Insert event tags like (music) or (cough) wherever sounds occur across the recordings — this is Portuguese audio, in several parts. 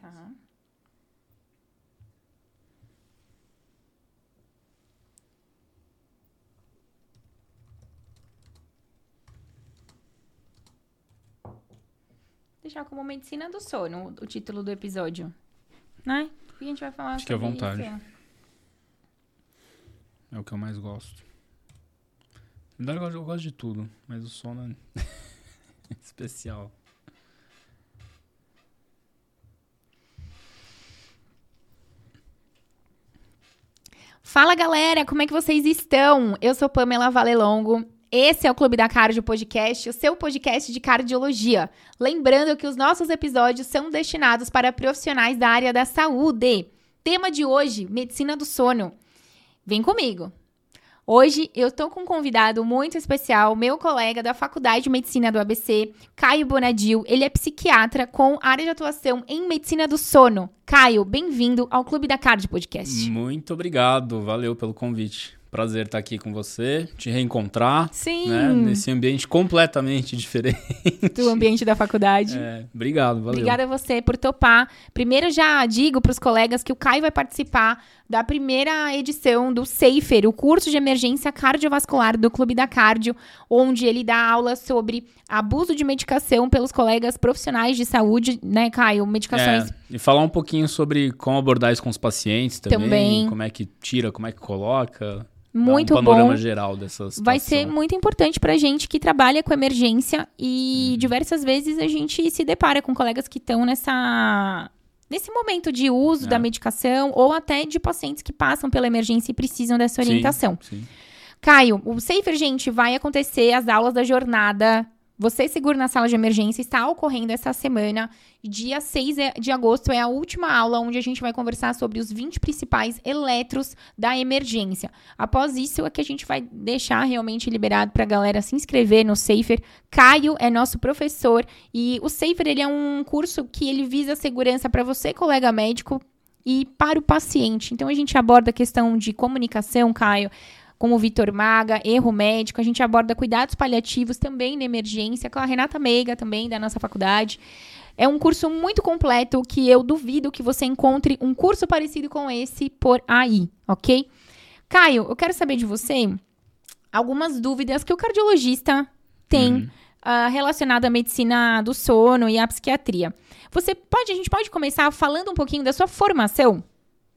Tá. Deixar como medicina do sono o título do episódio. Né? Porque a gente vai falar Fique à sobre vontade. isso. É o que eu mais gosto. Na verdade, eu gosto de tudo, mas o sono é (laughs) especial. Fala galera, como é que vocês estão? Eu sou Pamela Valelongo. Esse é o Clube da Cardio Podcast, o seu podcast de cardiologia. Lembrando que os nossos episódios são destinados para profissionais da área da saúde. Tema de hoje: medicina do sono. Vem comigo. Hoje eu estou com um convidado muito especial, meu colega da Faculdade de Medicina do ABC, Caio Bonadil. Ele é psiquiatra com área de atuação em medicina do sono. Caio, bem-vindo ao Clube da Cardio Podcast. Muito obrigado, valeu pelo convite. Prazer estar aqui com você, te reencontrar, Sim. né? Nesse ambiente completamente (laughs) diferente. do ambiente da faculdade. É, obrigado, valeu. Obrigada a você por topar. Primeiro já digo para os colegas que o Caio vai participar da primeira edição do SAFER, o curso de emergência cardiovascular do Clube da Cardio, onde ele dá aula sobre abuso de medicação pelos colegas profissionais de saúde, né, Caio? Medicações É, e falar um pouquinho sobre como abordar isso com os pacientes também, Também. como é que tira, como é que coloca. muito um panorama bom. geral dessa situação. Vai ser muito importante pra gente que trabalha com emergência e diversas vezes a gente se depara com colegas que estão nessa nesse momento de uso É. da medicação ou até de pacientes que passam pela emergência e precisam dessa Sim, orientação. sim. Caio, o Safer, gente, vai acontecer as aulas da jornada. Você segura na sala de emergência, está ocorrendo essa semana. Dia 6 é- de agosto é a última aula onde a gente vai conversar sobre os 20 principais eletros da emergência. Após isso é que a gente vai deixar realmente liberado para a galera se inscrever no Safer. Caio é nosso professor e o Safer ele é um curso que ele visa segurança para você, colega médico, e para o paciente. Então a gente aborda a questão de comunicação, Caio, com o Vitor Maga, erro médico, a gente aborda cuidados paliativos também na emergência, com a Renata Meiga também da nossa faculdade. É um curso muito completo que eu duvido que você encontre um curso parecido com esse por aí, ok? Caio, eu quero saber de você algumas dúvidas que o cardiologista tem Uhum. ah, relacionado à medicina do sono e à psiquiatria. Você pode, a gente pode começar falando um pouquinho da sua formação?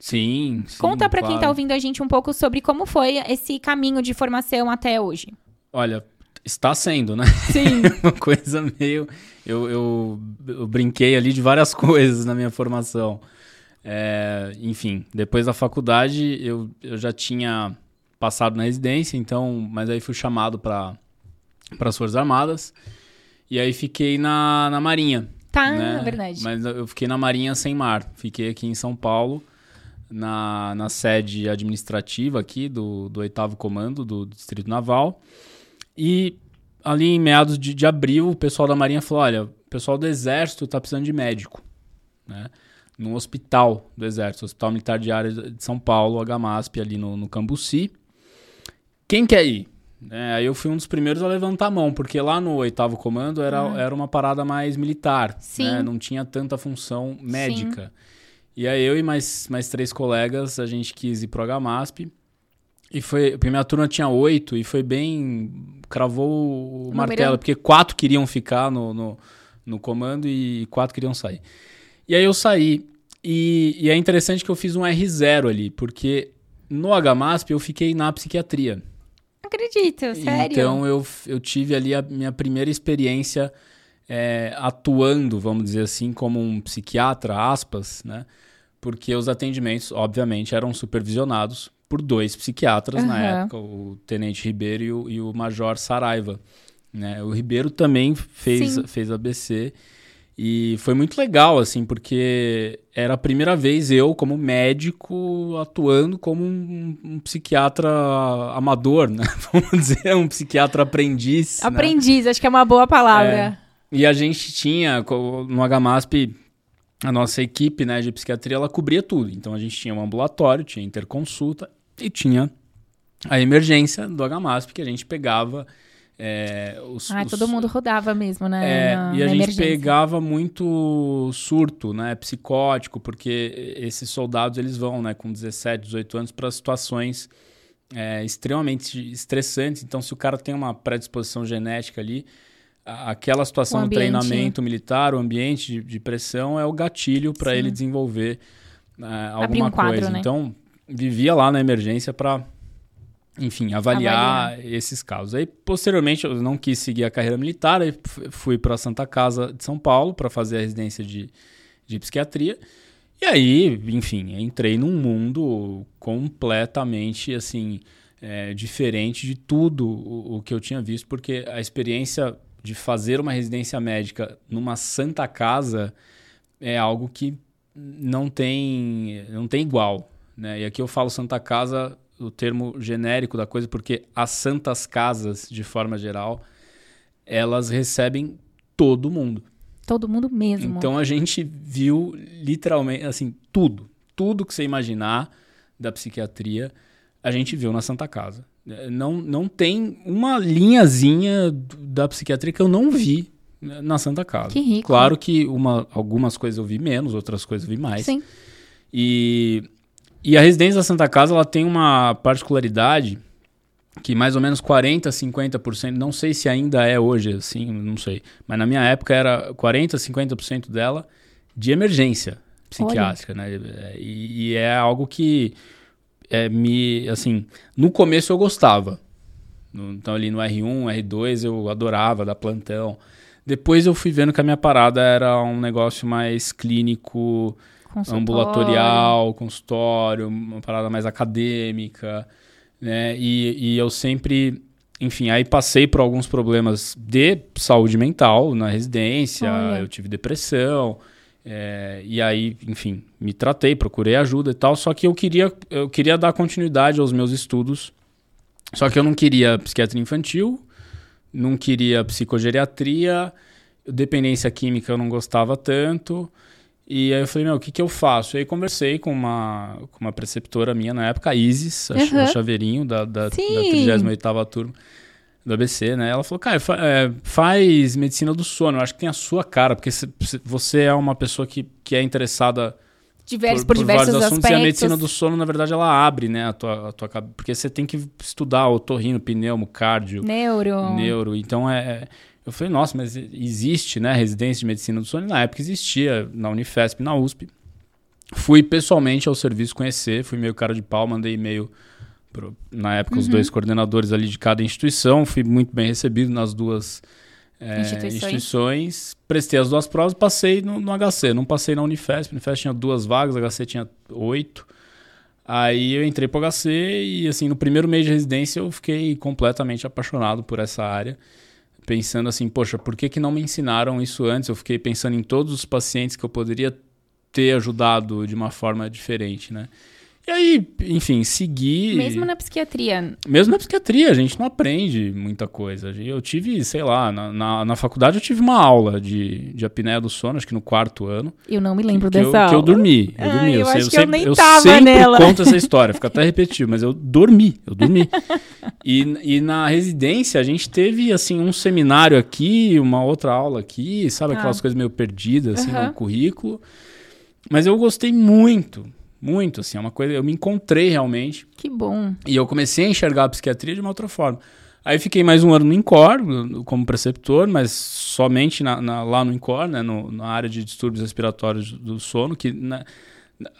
Sim, sim, Conta pra quem claro. tá ouvindo a gente um pouco sobre como foi esse caminho de formação até hoje. Olha, está sendo, né? Sim. (laughs) Uma coisa meio. Eu, eu, eu brinquei ali de várias (laughs) coisas na minha formação. É, enfim, depois da faculdade eu, eu já tinha passado na residência, então, mas aí fui chamado para as Forças Armadas. E aí fiquei na, na Marinha. Tá, né? verdade. Mas eu fiquei na Marinha sem mar. Fiquei aqui em São Paulo, na, na sede administrativa aqui do, do 8 Comando do Distrito Naval. E ali em meados de, de abril, o pessoal da Marinha falou: olha, o pessoal do Exército está precisando de médico. Né? No hospital do Exército, Hospital Militar de Área de São Paulo, HMASP, ali no, no Cambuci. Quem quer ir? É, aí eu fui um dos primeiros a levantar a mão, porque lá no oitavo comando era, era uma parada mais militar. Sim. né? Não tinha tanta função médica. E aí eu e mais, mais três colegas, a gente quis ir pro HMASP. E foi. A primeira turma tinha oito e foi bem. cravou o Número- martelo, porque quatro queriam ficar no, no, no comando e quatro queriam sair. E aí eu saí. E, e é interessante que eu fiz um R0 ali, porque no HMASP eu fiquei na psiquiatria. Acredito, sério. Então eu, eu tive ali a minha primeira experiência é, atuando, vamos dizer assim, como um psiquiatra, aspas, né? Porque os atendimentos, obviamente, eram supervisionados por dois psiquiatras na Aham. época, o Tenente Ribeiro e o, e o Major Saraiva. Né? O Ribeiro também fez, Sim. fez ABC e foi muito legal, assim, porque era a primeira vez eu, como médico, atuando como um, um psiquiatra amador, né? (laughs) Vamos dizer, um psiquiatra aprendiz. né? Aprendiz, acho que é uma boa palavra. E a gente tinha, no HMASP, a nossa equipe né, de psiquiatria, ela cobria tudo. Então a gente tinha um ambulatório, tinha interconsulta e tinha a emergência do HMASP, que a gente pegava É, os, Ah, os- todo mundo rodava mesmo, né? é, na, e a gente emergência. pegava muito surto, né, psicótico, porque esses soldados eles vão, né, com 17, 18 anos para situações é, extremamente estressantes. Então, se o cara tem uma predisposição genética ali, aquela situação do treinamento militar, o ambiente de, de pressão é o gatilho para ele desenvolver é, alguma um quadro, coisa. né? Então, vivia lá na emergência para enfim, avaliar, Avaliar. esses casos. Aí, posteriormente, eu não quis seguir a carreira militar, aí fui para a Santa Casa de São Paulo para fazer a residência de, de psiquiatria. E aí, enfim, entrei num mundo completamente, assim, é, diferente de tudo o, o que eu tinha visto, porque a experiência de fazer uma residência médica numa Santa Casa é algo que não tem, não tem igual. Né? E aqui eu falo Santa Casa, o termo genérico da coisa, porque as santas casas, de forma geral, elas recebem todo mundo. Todo mundo mesmo. Então a gente viu literalmente, assim, tudo. Tudo que você imaginar da psiquiatria, a gente viu na Santa Casa. É, Não, não tem uma linhazinha da psiquiatria que eu não vi né, na Santa Casa. Que rico. Claro que uma, algumas coisas eu vi menos, outras coisas eu vi mais. Sim. E, e a residência da Santa Casa ela tem uma particularidade que mais ou menos 40, 50%, não sei se ainda é hoje assim, não sei, mas na minha época era 40, 50% dela de emergência psiquiátrica, né? E, e é algo que é, me, assim, no começo eu gostava. Então ali no R1, R2 eu adorava dar plantão. Depois eu fui vendo que a minha parada era um negócio mais clínico, Consultório. ambulatorial, consultório, uma parada mais acadêmica, né? E, e eu sempre, enfim, aí passei por alguns problemas de saúde mental na residência, Olha. eu tive depressão, é, e aí, enfim, me tratei, procurei ajuda e tal, só que eu queria, eu queria dar continuidade aos meus estudos, só que eu não queria psiquiatria infantil, não queria psicogeriatria, dependência química eu não gostava tanto, e aí eu falei, meu, o que, que eu faço? E aí conversei com uma, com uma preceptora minha na época, a Isis, a, Uhum. a Chaveirinho, da, da, da Sim. 38ª turma do ABC, né? Ela falou, cara, fa- é, faz medicina do sono, eu acho que tem a sua cara, porque cê- cê- você é uma pessoa que, que é interessada Diversos, por, diversos vários assuntos, e a aspectos. medicina do sono, na verdade, ela abre, né, a tua, a tua cabeça, porque você tem que estudar otorrino, pneumo, cardio, Neuro. neuro. Então é, é- Eu falei, nossa, mas existe, né, residência de medicina do sono? E na época existia, na Unifesp, na USP. Fui pessoalmente ao serviço conhecer, fui meio cara de pau, mandei e-mail pro- na época os Uhum. dois coordenadores ali de cada instituição, fui muito bem recebido nas duas é, Instituições. instituições. Prestei as duas provas, passei no, no HC, não passei na Unifesp. A Unifesp tinha duas vagas, HC tinha oito. Aí eu entrei pro HC e, assim, no primeiro mês de residência eu fiquei completamente apaixonado por essa área. Pensando assim, poxa, por que, que não me ensinaram isso antes? Eu fiquei pensando em todos os pacientes que eu poderia ter ajudado de uma forma diferente, né? E aí, enfim, segui. Mesmo na psiquiatria. Mesmo na psiquiatria, a gente não aprende muita coisa. Eu tive, sei lá, na, na, na faculdade eu tive uma aula de, de apneia do sono, acho que no quarto ano. Eu não me lembro que dessa eu, aula. que eu dormi. Eu Ai, dormi. eu sei- acho que eu sempre, nem eu tava sempre nela. conto essa história, fica até (laughs) repetitivo, mas eu dormi, eu dormi. e, e na residência a gente teve, assim, um seminário aqui, uma outra aula aqui, sabe? Aquelas Ah. coisas meio perdidas, assim, Aham. no currículo. Mas eu gostei muito, muito, assim, é uma coisa... Eu me encontrei realmente Que bom. e eu comecei a enxergar a psiquiatria de uma outra forma. Aí fiquei mais um ano no INCOR, como preceptor, mas somente na- na- lá no INCOR, né, no- na área de distúrbios respiratórios do sono, que na-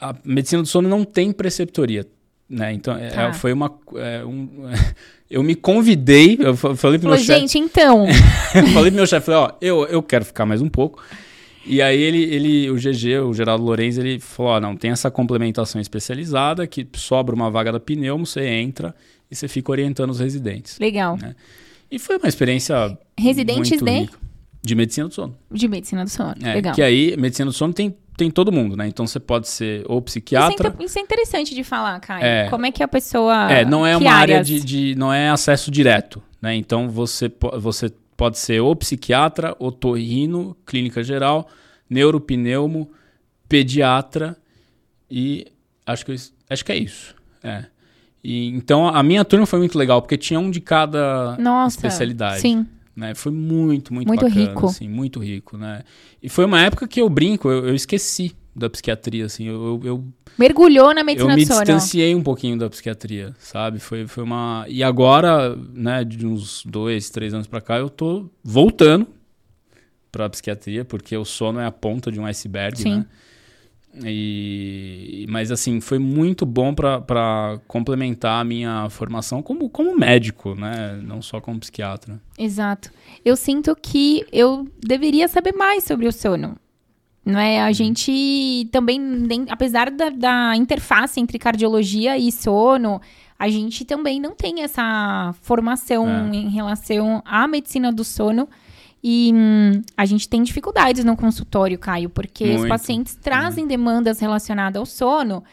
a medicina do sono não tem preceptoria. Né? Então, é- Tá. é, foi uma. é, um- (laughs) eu me convidei, eu fa- falei pro meu Falou, chefe. gente, então. (laughs) falei pro meu chefe, falei, ó, eu, eu quero ficar mais um pouco. E aí ele, ele, o GG, o Geraldo Lorenz, ele falou, ó, não, tem essa complementação especializada, que sobra uma vaga da pneumo, você entra e você fica orientando os residentes. Legal. E foi uma experiência Residentes de, rica. de medicina do sono. de medicina do sono. É, Legal. Que aí, medicina do sono tem, tem todo mundo, né? Então você pode ser ou Isso é, psiquiatra... isso é interessante de falar, Caio. É. Como é que a pessoa. É, não é uma área de, de- Não é acesso direto, né? Então você, você pode ser ou psiquiatra, otorrino, clínica geral, neuropneumo, pediatra e acho que, acho que é isso. É. E, então a minha turma foi muito legal, porque tinha um de cada Nossa. especialidade. Sim. Né? Foi muito, muito, Muito bacana, rico. assim, muito rico, né? E foi uma época que eu brinco, eu, eu esqueci da psiquiatria, assim, eu, eu, eu Mergulhou na eu medicina me do sono. distanciei um pouquinho da psiquiatria, sabe? Foi, foi uma. E agora, né, de uns dois, três anos pra cá, eu tô voltando pra psiquiatria, porque o sono é a ponta de um iceberg, Sim. né? E, mas assim, foi muito bom pra- pra complementar a minha formação como, como médico, né? Não só como psiquiatra. Exato. Eu sinto que eu deveria saber mais sobre o sono. Não é? Uhum. A gente também, nem- apesar da, da interface entre cardiologia e sono, a gente também não tem essa formação É. em relação à medicina do sono. E hum, a gente tem dificuldades no consultório, Caio, porque os Muito. Uhum. pacientes trazem demandas relacionadas ao sono.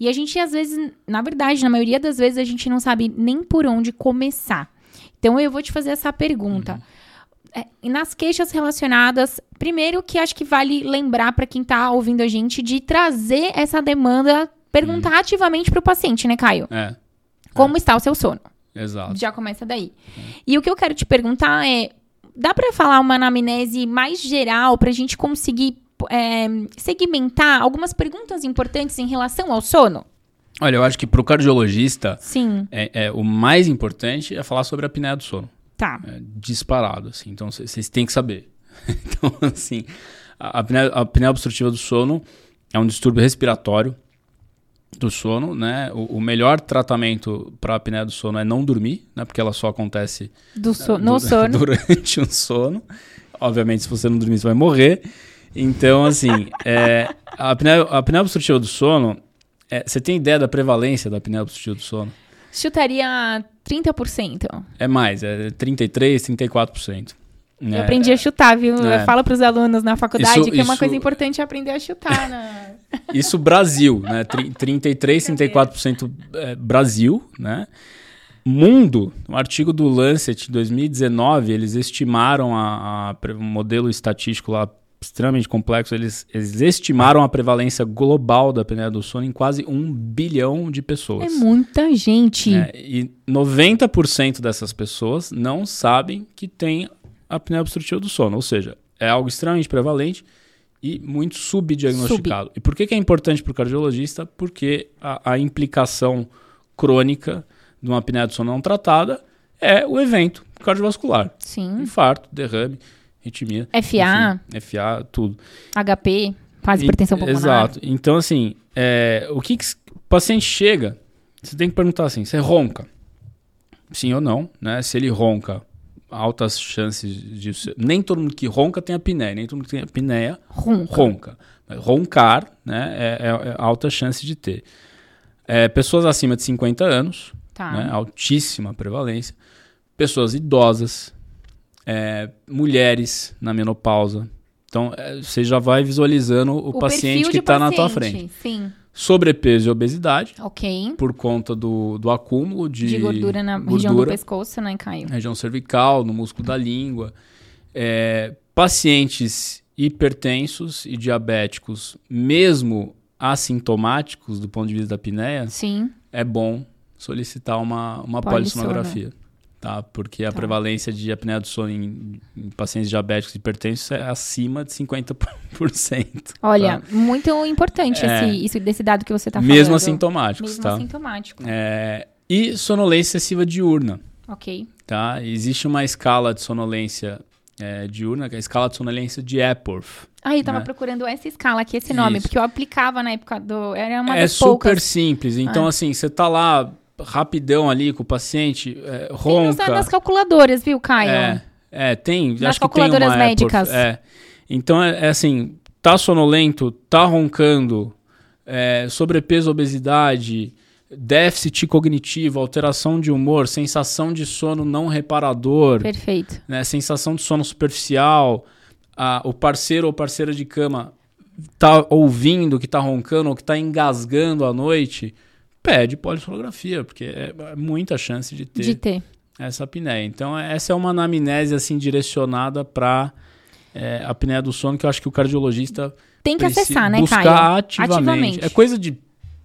E a gente, às vezes, na verdade, na maioria das vezes, a gente não sabe nem por onde começar. Então, eu vou te fazer essa pergunta. E nas queixas relacionadas, primeiro que acho que vale lembrar para quem tá ouvindo a gente de trazer essa demanda, perguntar ativamente para o paciente, né, Caio? É, Como está o seu sono? exato. Já começa daí. E o que eu quero te perguntar é: dá para falar uma anamnese mais geral para a gente conseguir é, segmentar algumas perguntas importantes em relação ao sono? Olha, eu acho que pro cardiologista, Sim, é, é, o mais importante é falar sobre a apneia do sono. Tá. É, disparado, assim. Então, vocês têm que saber. (laughs) então, assim, a a apneia, obstrutiva do sono é um distúrbio respiratório do sono, né? O, o melhor tratamento para a apneia do sono é não dormir, né? Porque ela só acontece Do so no du- sono. (laughs) durante um sono. Obviamente, se você não dormir, você vai morrer. Então, assim, é, a, apneia, a apneia obstrutiva do sono, é, você tem ideia da prevalência da apneia obstrutiva do sono? Chutaria 30%. É mais, é 33, 34%. né? Eu aprendi a chutar, viu? É. Fala pros alunos na faculdade Isso- que é uma isso- coisa importante aprender a chutar. Na... (laughs) Isso Brasil, né? Tri- 33, 34% é, Brasil, né? Mundo, um artigo do Lancet 2019, eles estimaram a, a um modelo estatístico lá extremamente complexo, eles, eles estimaram a prevalência global da apneia do sono em quase um bilhão de pessoas. É muita gente. né? E 90% dessas pessoas não sabem que tem apneia obstrutiva do sono, ou seja, é algo extremamente prevalente e muito subdiagnosticado. E por que, que é importante para o cardiologista? Porque a, a implicação crônica de uma apneia do sono não tratada é o evento cardiovascular. Sim. Infarto, derrame, arritmia. FA, enfim, FA, tudo. HP, fase E- hipertensão pulmonar. Exato. Então, assim, é, o que, que o paciente chega, você tem que perguntar assim, você ronca? Sim ou não, né? Se ele ronca, altas chances de... Nem todo mundo que ronca tem apneia, nem todo mundo que tem apneia Ronca. ronca. Roncar, né, é, é- é alta chance de ter. É, pessoas acima de 50 anos, Tá. né, altíssima prevalência. Pessoas idosas, é, mulheres na menopausa. Então, é, você já vai visualizando o, paciente perfil que está na tua paciente, frente. Sim. Sobrepeso e obesidade, Ok. por conta do, do acúmulo de, De, gordura na região do gordura, pescoço, né, Caio? região cervical, no músculo da língua. É, pacientes hipertensos e diabéticos, mesmo assintomáticos do ponto de vista da apneia, Sim. é bom solicitar uma, uma Polissono. polissonografia. Tá? Porque a Tá. prevalência de apneia do sono em, em pacientes diabéticos e hipertensos é acima de 50%. (laughs) Olha, muito importante Tá. É. esse, isso, desse dado que você tá mesmo falando. assintomáticos, Mesmo tá? assintomático. É, e sonolência excessiva diurna. Ok. Tá? Existe uma escala de sonolência é, diurna, que é a escala de sonolência de Epworth. Ah, eu tava Né? procurando essa escala aqui, esse nome, Isso. porque eu aplicava na época do. Era uma é super poucas. simples. Então, Ah. assim, você tá lá rapidão ali com o paciente, é, Tem ronca. nas calculadoras, viu, Caio? É, é, tem. Nas acho que tem calculadoras uma médicas. Epworth, é. Então, é, é assim, tá sonolento, tá roncando, é, sobrepeso, obesidade, déficit cognitivo, alteração de humor, sensação de sono não reparador, Perfeito. né, sensação de sono superficial, a- o parceiro ou parceira de cama tá ouvindo que tá roncando ou que tá engasgando à noite, pede polissonografia, porque é, é muita chance de ter De ter. essa apneia. Então, essa é uma anamnese assim direcionada para a apneia do sono que eu acho que o cardiologista Tem que acessar, né, buscar Caio? ativamente. Ativamente. É coisa de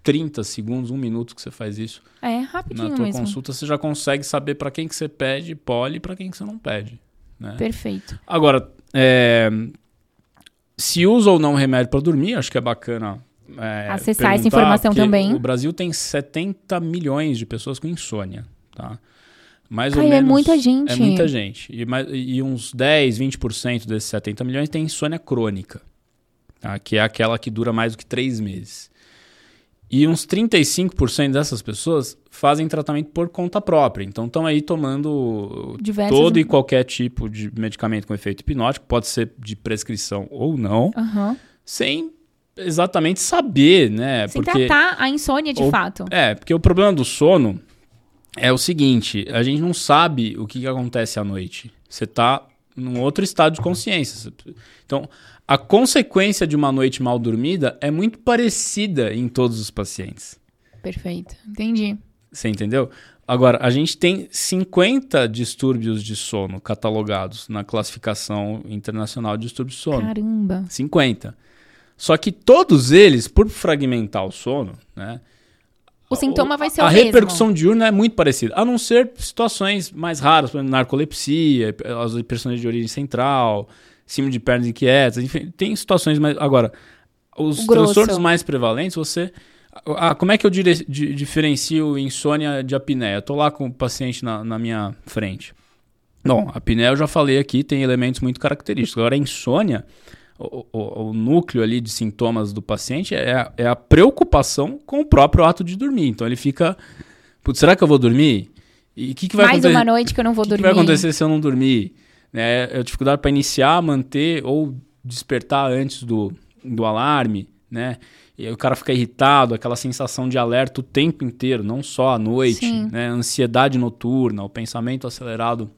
30 segundos, um minuto que você faz isso É rapidinho na tua mesmo. consulta, você já consegue saber para quem que você pede poli e para quem que você não pede. Né? Perfeito. Agora, é, se usa ou não remédio para dormir, acho que é bacana. É, Acessar essa informação também. O Brasil tem 70 milhões de pessoas com insônia, tá? Mais ou Ai, é menos. muita gente. É muita gente. E, mais- e uns 10, 20% desses 70 milhões tem insônia crônica, tá? que é aquela que dura mais do que três meses. E uns 35% dessas pessoas fazem tratamento por conta própria. Então estão aí tomando Diversos... todo e qualquer tipo de medicamento com efeito hipnótico, pode ser de prescrição ou não, Aham. sem exatamente saber, né? Sem Porque tratar a insônia de Ou- fato. é, porque o problema do sono é o seguinte: a gente não sabe o que, que acontece à noite. Você está num outro estado de consciência. Então, a consequência de uma noite mal dormida é muito parecida em todos os pacientes. Perfeito. Entendi. Você entendeu? Agora, a gente tem 50 distúrbios de sono catalogados na classificação internacional de distúrbios de sono. Caramba. 50. Só que todos eles, por fragmentar o sono, né? O sintoma vai ser a mesmo. repercussão diurna é muito parecida, a não ser situações mais raras, por exemplo, narcolepsia, as hipersonias de origem central, cima de pernas inquietas, enfim, tem situações mais. Agora, os transtornos mais prevalentes, você. Ah, como é que eu dire- di- diferencio insônia de apneia? Eu tô lá com o paciente na, na minha frente. Bom, a apneia eu já falei aqui, tem elementos muito característicos. Agora, a insônia, o, o- o núcleo ali de sintomas do paciente é, a- é a preocupação com o próprio ato de dormir. Então ele fica, putz, será que eu vou dormir? E o que, que vai Mais acontecer? uma noite que eu não vou O que, que dormir. vai acontecer se eu não dormir? Né, é a dificuldade para iniciar, manter ou despertar antes do, do alarme, né? E o cara fica irritado, aquela sensação de alerta o tempo inteiro, não só à noite, Sim. né? Ansiedade noturna, o pensamento acelerado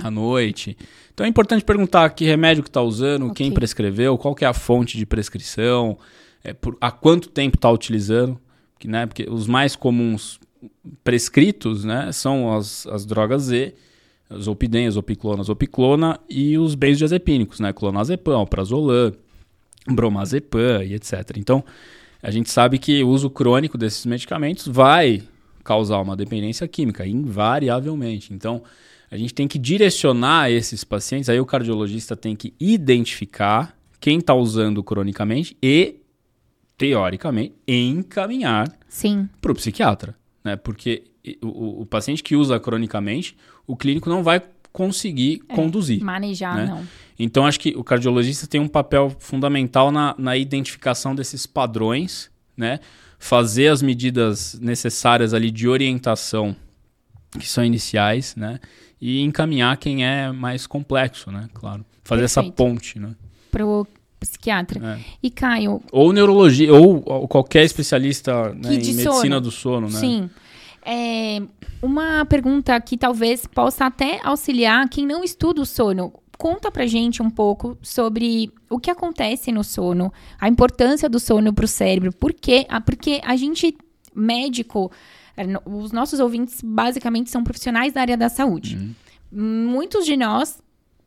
à noite. Então é importante perguntar que remédio que está usando, Ok. quem prescreveu, qual que é a fonte de prescrição, é, por, há quanto tempo está utilizando, que, né? Porque os mais comuns prescritos, né, são as, as drogas Z, zolpidem, zopiclona, zopiclona e os benzodiazepínicos, né, clonazepam, prazolam, bromazepam e etc. Então, a gente sabe que o uso crônico desses medicamentos vai causar uma dependência química, invariavelmente. Então, a gente tem que direcionar esses pacientes, aí o cardiologista tem que identificar quem está usando cronicamente e, teoricamente, encaminhar para o psiquiatra, né? Porque o, o- paciente que usa cronicamente, o clínico não vai conseguir conduzir. Manejar, né? não. Então, acho que o cardiologista tem um papel fundamental na, na identificação desses padrões, né? Fazer as medidas necessárias ali de orientação, que são iniciais, né? E encaminhar quem é mais complexo, né? Claro. Fazer essa Perfeito. ponte, né? Pro psiquiatra. É. E Caio, Ou neurologia, ou, ou qualquer especialista né, em medicina sono. do sono, né? sim. É, uma pergunta que talvez possa até auxiliar quem não estuda o sono. Conta pra gente um pouco sobre o que acontece no sono, a importância do sono pro cérebro. Por quê? Ah, porque a gente, médico, os nossos ouvintes basicamente são profissionais da área da saúde. Uhum. Muitos de nós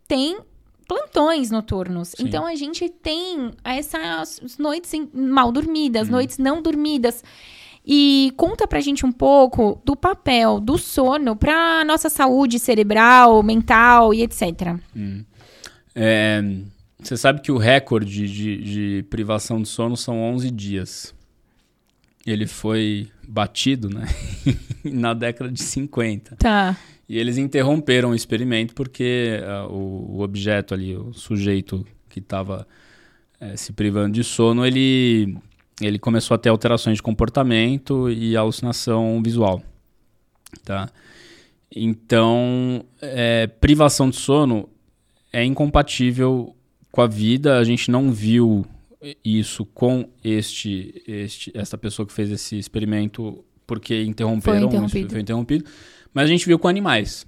têm plantões noturnos. Sim. Então a gente tem essas noites mal dormidas, Uhum. noites não dormidas. E conta pra gente um pouco do papel do sono pra nossa saúde cerebral, mental e etc. É, você sabe que o recorde de, de privação de sono são 11 dias. Ele foi batido né? (laughs) na década de 50. Tá. E eles interromperam o experimento porque ah, o, o objeto ali, o sujeito que estava se privando de sono, ele, ele começou a ter alterações de comportamento e alucinação visual. Tá? Então, é, privação de sono é incompatível com a vida. A gente não viu isso com este, este essa pessoa que fez esse experimento porque interromperam, Foi interrompido. foi interrompido. Mas a gente viu com animais.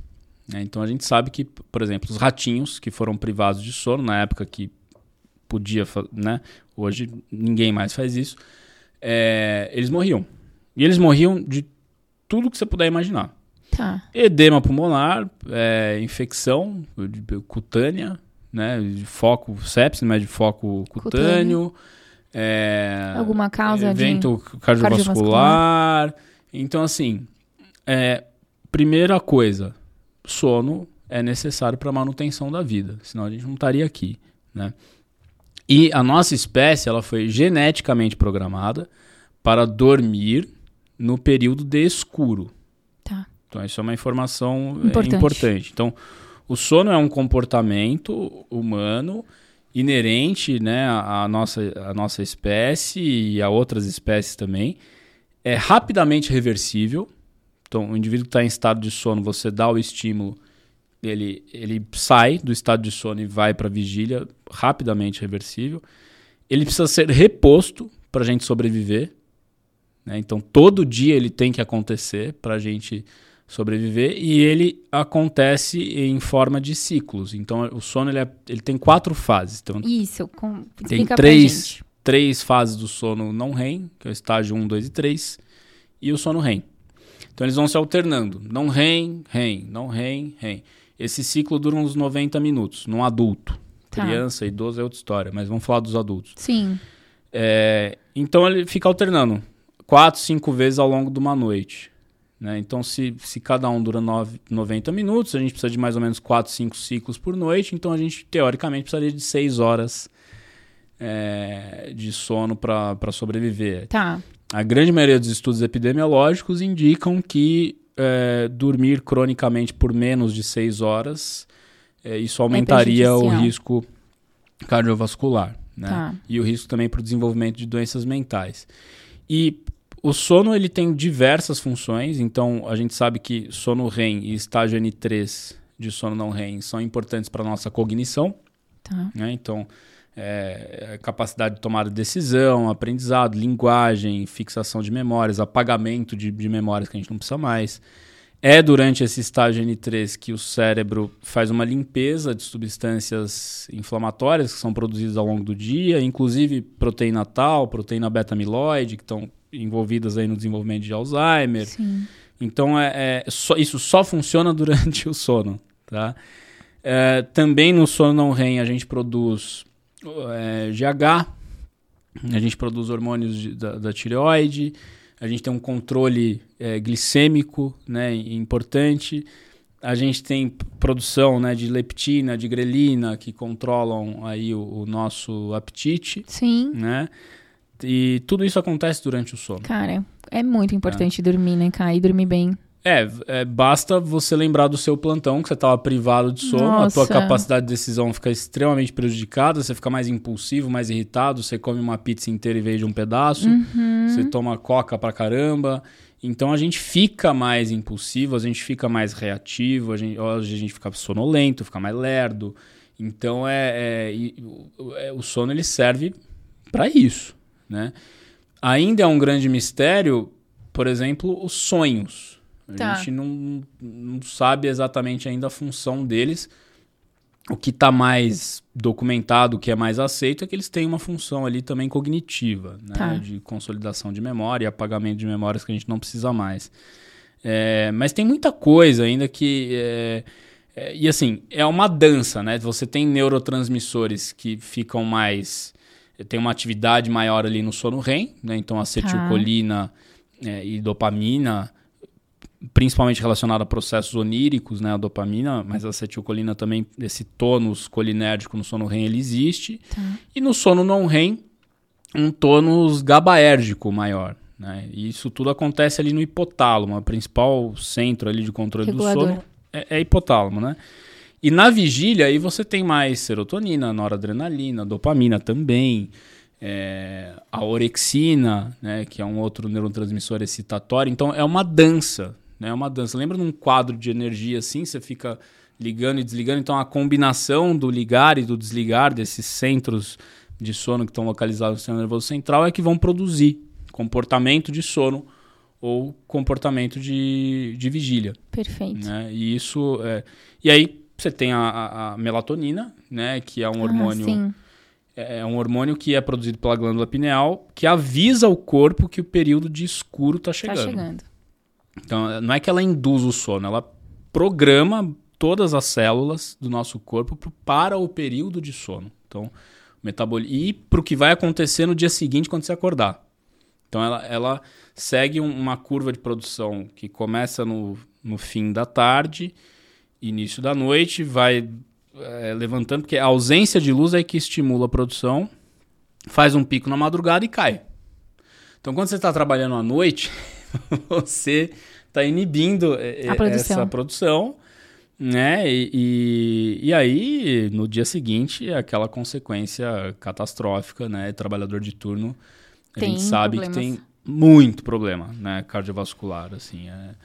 né? Então a gente sabe que, por exemplo, os ratinhos que foram privados de sono na época que podia, né? Hoje ninguém mais faz isso. é, eles morriam. E eles morriam de tudo que você puder imaginar. Tá. Edema pulmonar, é, infecção cutânea, né, de foco sepsis, mas de foco cutâneo, é, Alguma causa evento de cardiovascular. Então, assim, é, primeira coisa, sono é necessário para a manutenção da vida, senão a gente não estaria aqui, né? E a nossa espécie, ela foi geneticamente programada para dormir no período de escuro. Tá. Então, isso é uma informação importante. É, importante. Então, o sono é um comportamento humano inerente né, à, nossa, à nossa espécie e a outras espécies também. É rapidamente reversível. Então, o indivíduo que está em estado de sono, você dá o estímulo, ele, ele sai do estado de sono e vai para a vigília, rapidamente reversível. Ele precisa ser reposto para a gente sobreviver. Né? Então, todo dia ele tem que acontecer para a gente sobreviver e ele acontece em forma de ciclos. Então, o sono ele, é, ele tem quatro fases. Então, Isso, com, tem três, três fases do sono não REM, que é o estágio 1, 2 e 3, e o sono REM. Então, eles vão se alternando. Não REM, REM, não REM, REM. Esse ciclo dura uns 90 minutos, num adulto. Tá. Criança, idoso é outra história, mas vamos falar dos adultos. Sim. É, então, ele fica alternando quatro, cinco vezes ao longo de uma noite. Né? Então, se, se cada um dura nove, 90 minutos, a gente precisa de mais ou menos 4, 5 ciclos por noite. Então, a gente, teoricamente, precisaria de 6 horas é, de sono para sobreviver. Tá. A grande maioria dos estudos epidemiológicos indicam que é, dormir cronicamente por menos de 6 horas, é, isso aumentaria é o risco cardiovascular. Né? Tá. E o risco também para o desenvolvimento de doenças mentais. E o sono ele tem diversas funções, então a gente sabe que sono REM e estágio N3 de sono não REM são importantes para a nossa cognição. Tá. Né? Então, é, capacidade de tomar decisão, aprendizado, linguagem, fixação de memórias, apagamento de, de memórias que a gente não precisa mais. É durante esse estágio N3 que o cérebro faz uma limpeza de substâncias inflamatórias que são produzidas ao longo do dia, inclusive proteína tal, proteína beta-amiloide, que estão envolvidas aí no desenvolvimento de Alzheimer. Sim. Então, é, é só, isso só funciona (laughs) durante o sono. Tá? É, também no sono não REM a gente produz é, GH, a gente produz hormônios de, da, da, tireoide, a gente tem um controle é, glicêmico né, importante, a gente tem produção né, de leptina, de grelina, que controlam aí o, o nosso apetite. Sim. Né? E tudo isso acontece durante o sono. Cara, é muito importante é. dormir, né, cara? E dormir bem. É, é, basta você lembrar do seu plantão, que você estava privado de sono, Nossa. a tua capacidade de decisão fica extremamente prejudicada, você fica mais impulsivo, mais irritado, você come uma pizza inteira em vez de um pedaço, uhum. você toma coca pra caramba. Então a gente fica mais impulsivo, a gente fica mais reativo, a gente, a gente fica sonolento, fica mais lerdo. Então é, é, é o sono ele serve para isso. Né? Ainda é um grande mistério, por exemplo, os sonhos. A tá. gente não, não sabe exatamente ainda a função deles. O que está mais documentado, o que é mais aceito, é que eles têm uma função ali também cognitiva, né? Tá. de consolidação de memória apagamento de memórias que a gente não precisa mais. É, mas tem muita coisa ainda que. É, é, e assim, é uma dança, né? Você tem neurotransmissores que ficam mais tem uma atividade maior ali no sono REM, né? Então acetilcolina tá. é, e dopamina, principalmente relacionada a processos oníricos, né? A dopamina, mas a acetilcolina também, esse tônus colinérgico no sono REM, ele existe. Tá. E no sono não REM, um tônus GABAérgico maior. Né? E isso tudo acontece ali no hipotálamo, o principal centro ali de controle Regulador. do sono é, é hipotálamo, né? E na vigília, aí você tem mais serotonina, noradrenalina, dopamina também, é, a orexina, né, que é um outro neurotransmissor excitatório. Então é uma dança, né, é uma dança. Lembra num quadro de energia assim, você fica ligando e desligando. Então a combinação do ligar e do desligar desses centros de sono que estão localizados no sistema nervoso central é que vão produzir comportamento de sono ou comportamento de, de vigília. Perfeito. Né? E isso é... E aí você tem a, a, melatonina, né? Que é um ah, hormônio. É, é um hormônio que é produzido pela glândula pineal, que avisa o corpo que o período de escuro está chegando. Tá chegando. Então, não é que ela induz o sono, ela programa todas as células do nosso corpo para o período de sono. Então, metabol e para o que vai acontecer no dia seguinte quando você acordar. Então ela, ela segue uma curva de produção que começa no, no fim da tarde, início da noite, vai é, levantando, porque a ausência de luz é que estimula a produção, faz um pico na madrugada e cai. Então quando você está trabalhando à noite, (laughs) você está inibindo é, produção. essa produção né? E, e, e, aí, no dia seguinte, é aquela consequência catastrófica, né? Trabalhador de turno, a tem gente sabe problemas. que tem muito problema, né? Cardiovascular, assim, é,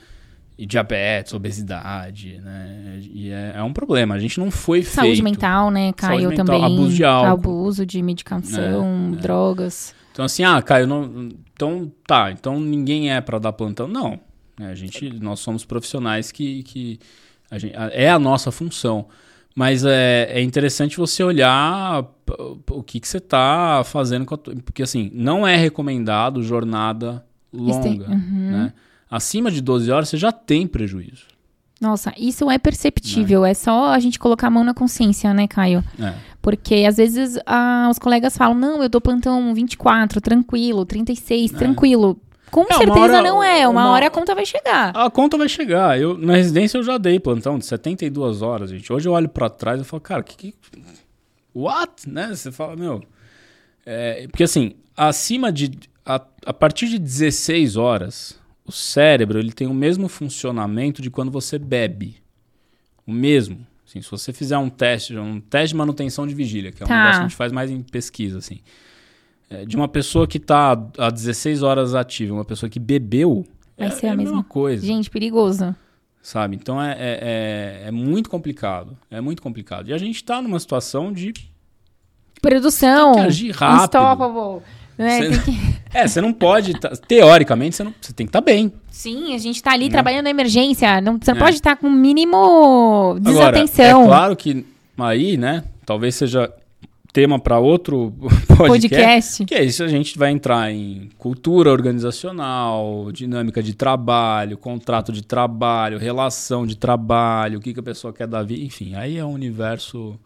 e diabetes, obesidade, né? E é, é, um problema. A gente não foi Saúde feito... mental, né? Caiu mental, também. Abuso de álcool. Abuso de medicação, é, é. drogas. Então, assim, ah, Caio, não... Então, tá. Então, ninguém é para dar plantão. Não. Né? A gente, nós somos profissionais que... que a gente, é a nossa função. Mas é, é interessante você olhar o que, que você está fazendo. Com a, porque, assim, não é recomendado jornada longa. Uhum. Né? Acima de 12 horas, você já tem prejuízo. Nossa, isso é perceptível. É. é só a gente colocar a mão na consciência, né, Caio? É. Porque às vezes ah, os colegas falam: não, eu dou plantão 24, tranquilo, 36, é. tranquilo. Com é, certeza hora, não é. Uma, uma, hora a conta vai chegar. A conta vai chegar. Eu, na residência eu já dei plantão de 72 horas, gente. Hoje eu olho para trás e falo, cara, que, que. What? Né? Você fala, meu. É, porque assim, acima de. A, a partir de 16 horas, o cérebro ele tem o mesmo funcionamento de quando você bebe. O mesmo. Assim, se você fizer um teste, um teste de manutenção de vigília, que é um tá. negócio que a gente faz mais em pesquisa, assim. É, de uma pessoa que está há 16 horas ativa, uma pessoa que bebeu, Vai é, ser a, é mesma coisa. Gente, perigoso. Sabe? Então é, é, é, é muito complicado. É muito complicado. E a gente está numa situação de. Produção. Tem que agir rápido. Unstoppable. Né? Você, que... (laughs) É, você não pode. Tá, teoricamente, você, não, você tem que estar tá bem. Sim, a gente está ali né? trabalhando na emergência. Não, você não pode estar com o mínimo desatenção. Agora, é claro que aí, né? Talvez seja tema para outro (laughs) podcast, podcast, Que é isso, a gente vai entrar em cultura organizacional, dinâmica de trabalho, contrato de trabalho, relação de trabalho, o que, que a pessoa quer da vida, enfim, aí é um universo.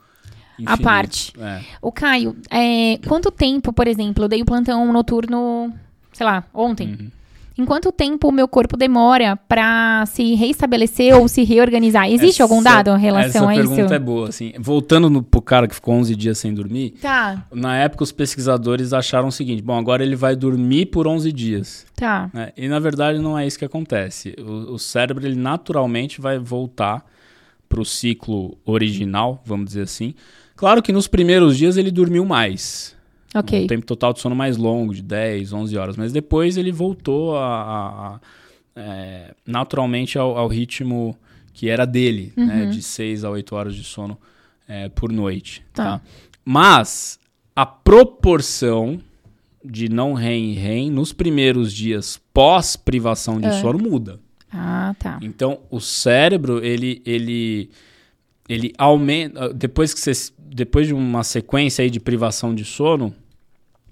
A parte. É. O Caio, é, quanto tempo, por exemplo, eu dei o plantão noturno, sei lá, ontem. Uhum. Em quanto tempo o meu corpo demora para se reestabelecer ou se reorganizar? Existe essa, algum dado em relação a isso? Essa pergunta é boa, assim. Voltando no, pro cara que ficou 11 dias sem dormir. Tá. Na época os pesquisadores acharam o seguinte, bom, agora ele vai dormir por 11 dias. Tá. Né? E na verdade não é isso que acontece. O, o cérebro ele naturalmente vai voltar para o ciclo original, vamos dizer assim. Claro que nos primeiros dias ele dormiu mais. Okay. Um tempo total de sono mais longo, de 10, 11 horas. Mas depois ele voltou a, a, a é, naturalmente ao, ao, ritmo que era dele, né? uhum. né? De 6 a 8 horas de sono é, por noite. Tá. tá? Mas a proporção de não REM e REM nos primeiros dias pós privação de é. sono muda. Ah, tá. Então o cérebro, ele, ele, ele aumenta. Depois que você. Depois de uma sequência aí de privação de sono,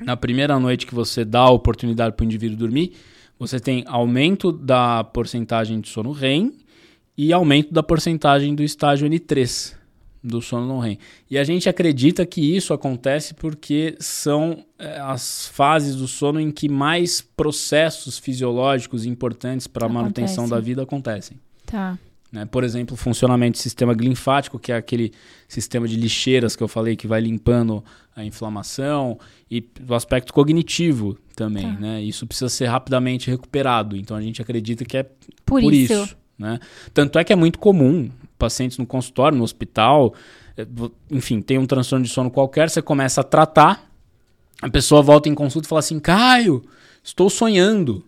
na primeira noite que você dá a oportunidade para o indivíduo dormir, você tem aumento da porcentagem de sono REM e aumento da porcentagem do estágio N3 do sono não REM. E a gente acredita que isso acontece porque são é, as fases do sono em que mais processos fisiológicos importantes para a manutenção da vida acontecem. Tá. Né? Por exemplo, o funcionamento do sistema linfático, que é aquele sistema de lixeiras que eu falei que vai limpando a inflamação, e o aspecto cognitivo também. Tá. Né? Isso precisa ser rapidamente recuperado. Então a gente acredita que é por, por isso. isso né? Tanto é que é muito comum pacientes no consultório, no hospital, eh, enfim, tem um transtorno de sono qualquer, você começa a tratar, a pessoa volta em consulta e fala assim: Caio, estou sonhando.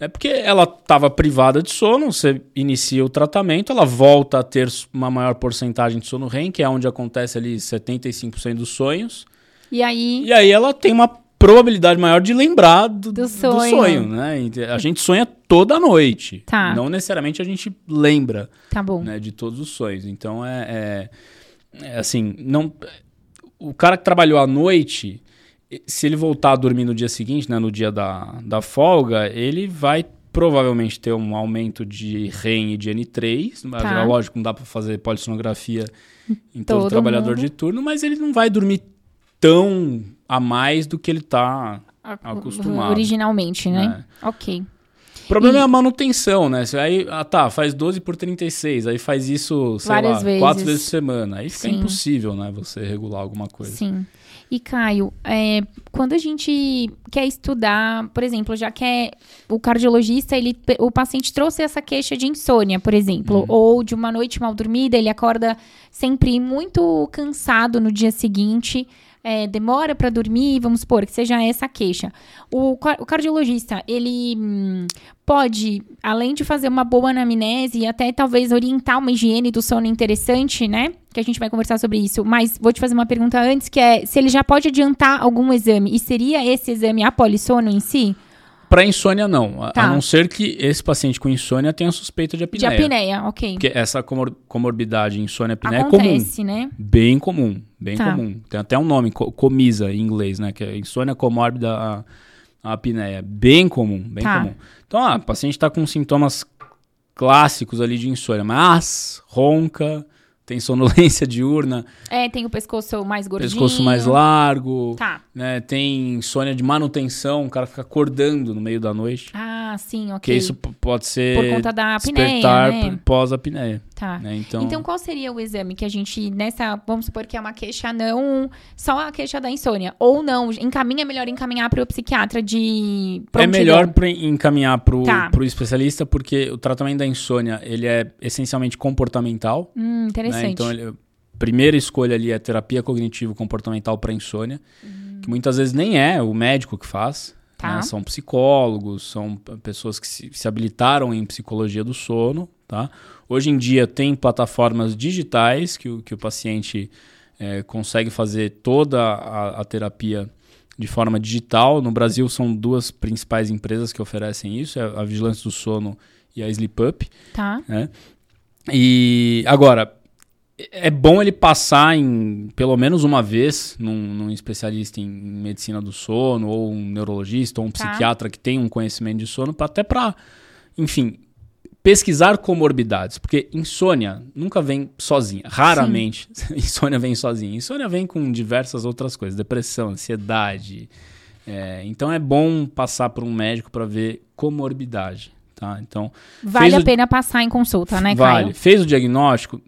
É porque ela estava privada de sono, você inicia o tratamento, ela volta a ter uma maior porcentagem de sono REM, que é onde acontece ali 75% dos sonhos. E aí? E aí ela tem uma probabilidade maior de lembrar do, do, sonho. do sonho, né? A gente sonha toda noite. Tá. Não necessariamente a gente lembra tá bom. Né, de todos os sonhos. Então é, é, é assim, não o cara que trabalhou à noite, se ele voltar a dormir no dia seguinte, né, no dia da, da folga, ele vai provavelmente ter um aumento de REM e de N3. Tá. Lógico, não dá para fazer polissonografia em todo, todo trabalhador mundo. de turno, mas ele não vai dormir tão a mais do que ele tá A- Acostumado. Originalmente, né? É. Ok. O problema E- é a manutenção, né? Você Aí, ah, tá, faz 12 por 36, aí faz isso, sei Várias lá, vezes. quatro vezes por semana. Aí fica Sim. impossível, né? Você regular alguma coisa. Sim. E, Caio, é, quando a gente quer estudar, por exemplo, já quer o cardiologista, ele, o paciente trouxe essa queixa de insônia, por exemplo, Uhum. ou de uma noite mal dormida, ele acorda sempre muito cansado no dia seguinte, é, demora para dormir, vamos supor que seja essa queixa. O, o cardiologista, ele hum, pode, além de fazer uma boa anamnese e até talvez orientar uma higiene do sono interessante, né? Que a gente vai conversar sobre isso. Mas vou te fazer uma pergunta antes, que é se ele já pode adiantar algum exame. E seria esse exame a polissono em si? Pra insônia, não. A, Tá. a não ser que esse paciente com insônia tenha suspeita de De apneia. apneia, ok. Porque essa comor comorbidade insônia-apneia é comum. Acontece, né? Bem comum, bem Tá. comum. Tem até um nome, co- comisa em inglês, né? Que é insônia comórbida a, a apneia. Bem comum, bem Tá. comum. Então, ah, o paciente está com sintomas clássicos ali de insônia, mas ronca, tem sonolência diurna, É, tem o pescoço mais gordinho. pescoço mais largo, Tá. né? Tem insônia de manutenção, o cara fica acordando no meio da noite. Ah, sim, ok. Que isso pode ser Por conta da apneia, despertar né? pós-apneia, Tá. né? Então, Então, qual seria o exame que a gente, nessa, vamos supor que é uma queixa não, só a queixa da insônia, ou não, encaminha, é melhor encaminhar para o psiquiatra de É prontidão. melhor pra encaminhar pro, Tá. pro especialista, porque o tratamento da insônia, ele é essencialmente comportamental, Hum, né? Interessante. Então, ele, a primeira escolha ali é terapia cognitivo-comportamental para insônia, que muitas vezes nem é o médico que faz, Tá. né? São psicólogos, são pessoas que se, se habilitaram em psicologia do sono, tá? Hoje em dia tem plataformas digitais que o, que o paciente eh, consegue fazer toda a, a terapia de forma digital. No Brasil são duas principais empresas que oferecem isso, é a Vigilância do Sono e a SleepUp. Tá. né? E agora é bom ele passar em pelo menos uma vez num, num especialista em medicina do sono ou um neurologista ou um Tá. psiquiatra que tem um conhecimento de sono pra, até para enfim pesquisar comorbidades porque insônia nunca vem sozinha raramente (laughs) insônia vem sozinha insônia vem com diversas outras coisas depressão ansiedade é, então é bom passar por um médico para ver comorbidade tá então Vale a o- pena passar em consulta, né, Vale. Caio? Fez o diagnóstico,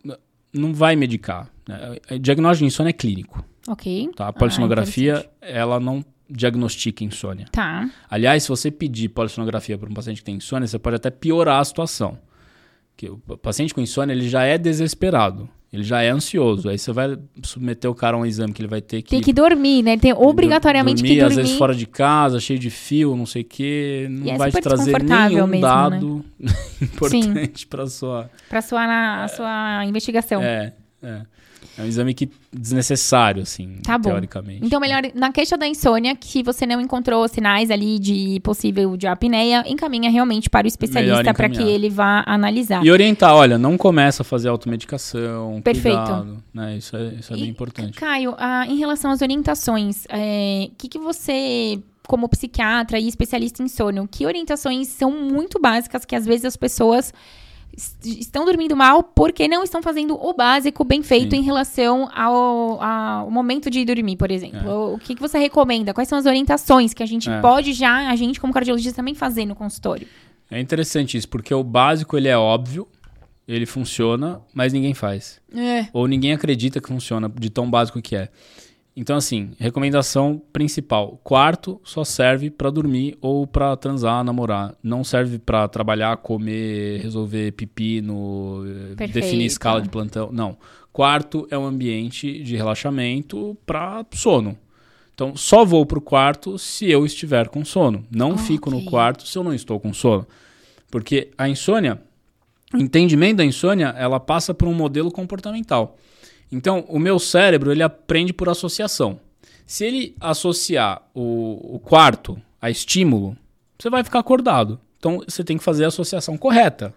não vai medicar. né? O diagnóstico de insônia é clínico. Ok. Tá? A Ah, polissonografia, interessante. ela não diagnostica insônia. Tá. Aliás, se você pedir polissonografia para um paciente que tem insônia, você pode até piorar a situação. Que o paciente com insônia, ele já é desesperado. Ele já é ansioso. Aí você vai submeter o cara a um exame que ele vai ter que... Tem que dormir, né? Tem obrigatoriamente dormir, que dormir. às vezes fora de casa, cheio de fio, não sei o quê. Não é vai te trazer nenhum mesmo, né? dado (laughs) importante para sua... Pra sua, na- a sua investigação. É, é. É um exame que desnecessário, assim, Tá teoricamente. Então, melhor, na queixa da insônia, que você não encontrou sinais ali de possível de apneia, encaminha realmente para o especialista para que ele vá analisar. E orientar, olha, não começa a fazer automedicação, Perfeito. cuidado, né? Isso é, isso é bem E, importante. Caio, ah, em relação às orientações, o que, que você, como psiquiatra e especialista em sono, que orientações são muito básicas que às vezes as pessoas es- estão dormindo mal porque não estão fazendo o básico bem feito Sim. em relação ao, ao momento de dormir, por exemplo. O que, que você recomenda? Quais são as orientações que a gente É. pode já, a gente como cardiologista, também fazer no consultório? É interessante isso, porque o básico, ele é óbvio, ele funciona, mas ninguém faz. É. Ou ninguém acredita que funciona, de tão básico que é. Então, assim, recomendação principal: quarto só serve pra dormir ou pra transar, namorar. Não serve pra trabalhar, comer, resolver pepino, eh, Perfeito. definir escala de plantão. Não. Quarto é um ambiente de relaxamento pra sono. Então, só vou pro quarto se eu estiver com sono. Não fico no quarto se eu não estou com sono. Porque a insônia, o entendimento da insônia, ela passa por um modelo comportamental. Então, o meu cérebro, ele aprende por associação. Se ele associar o, o quarto a estímulo, você vai ficar acordado. Então, você tem que fazer a associação correta.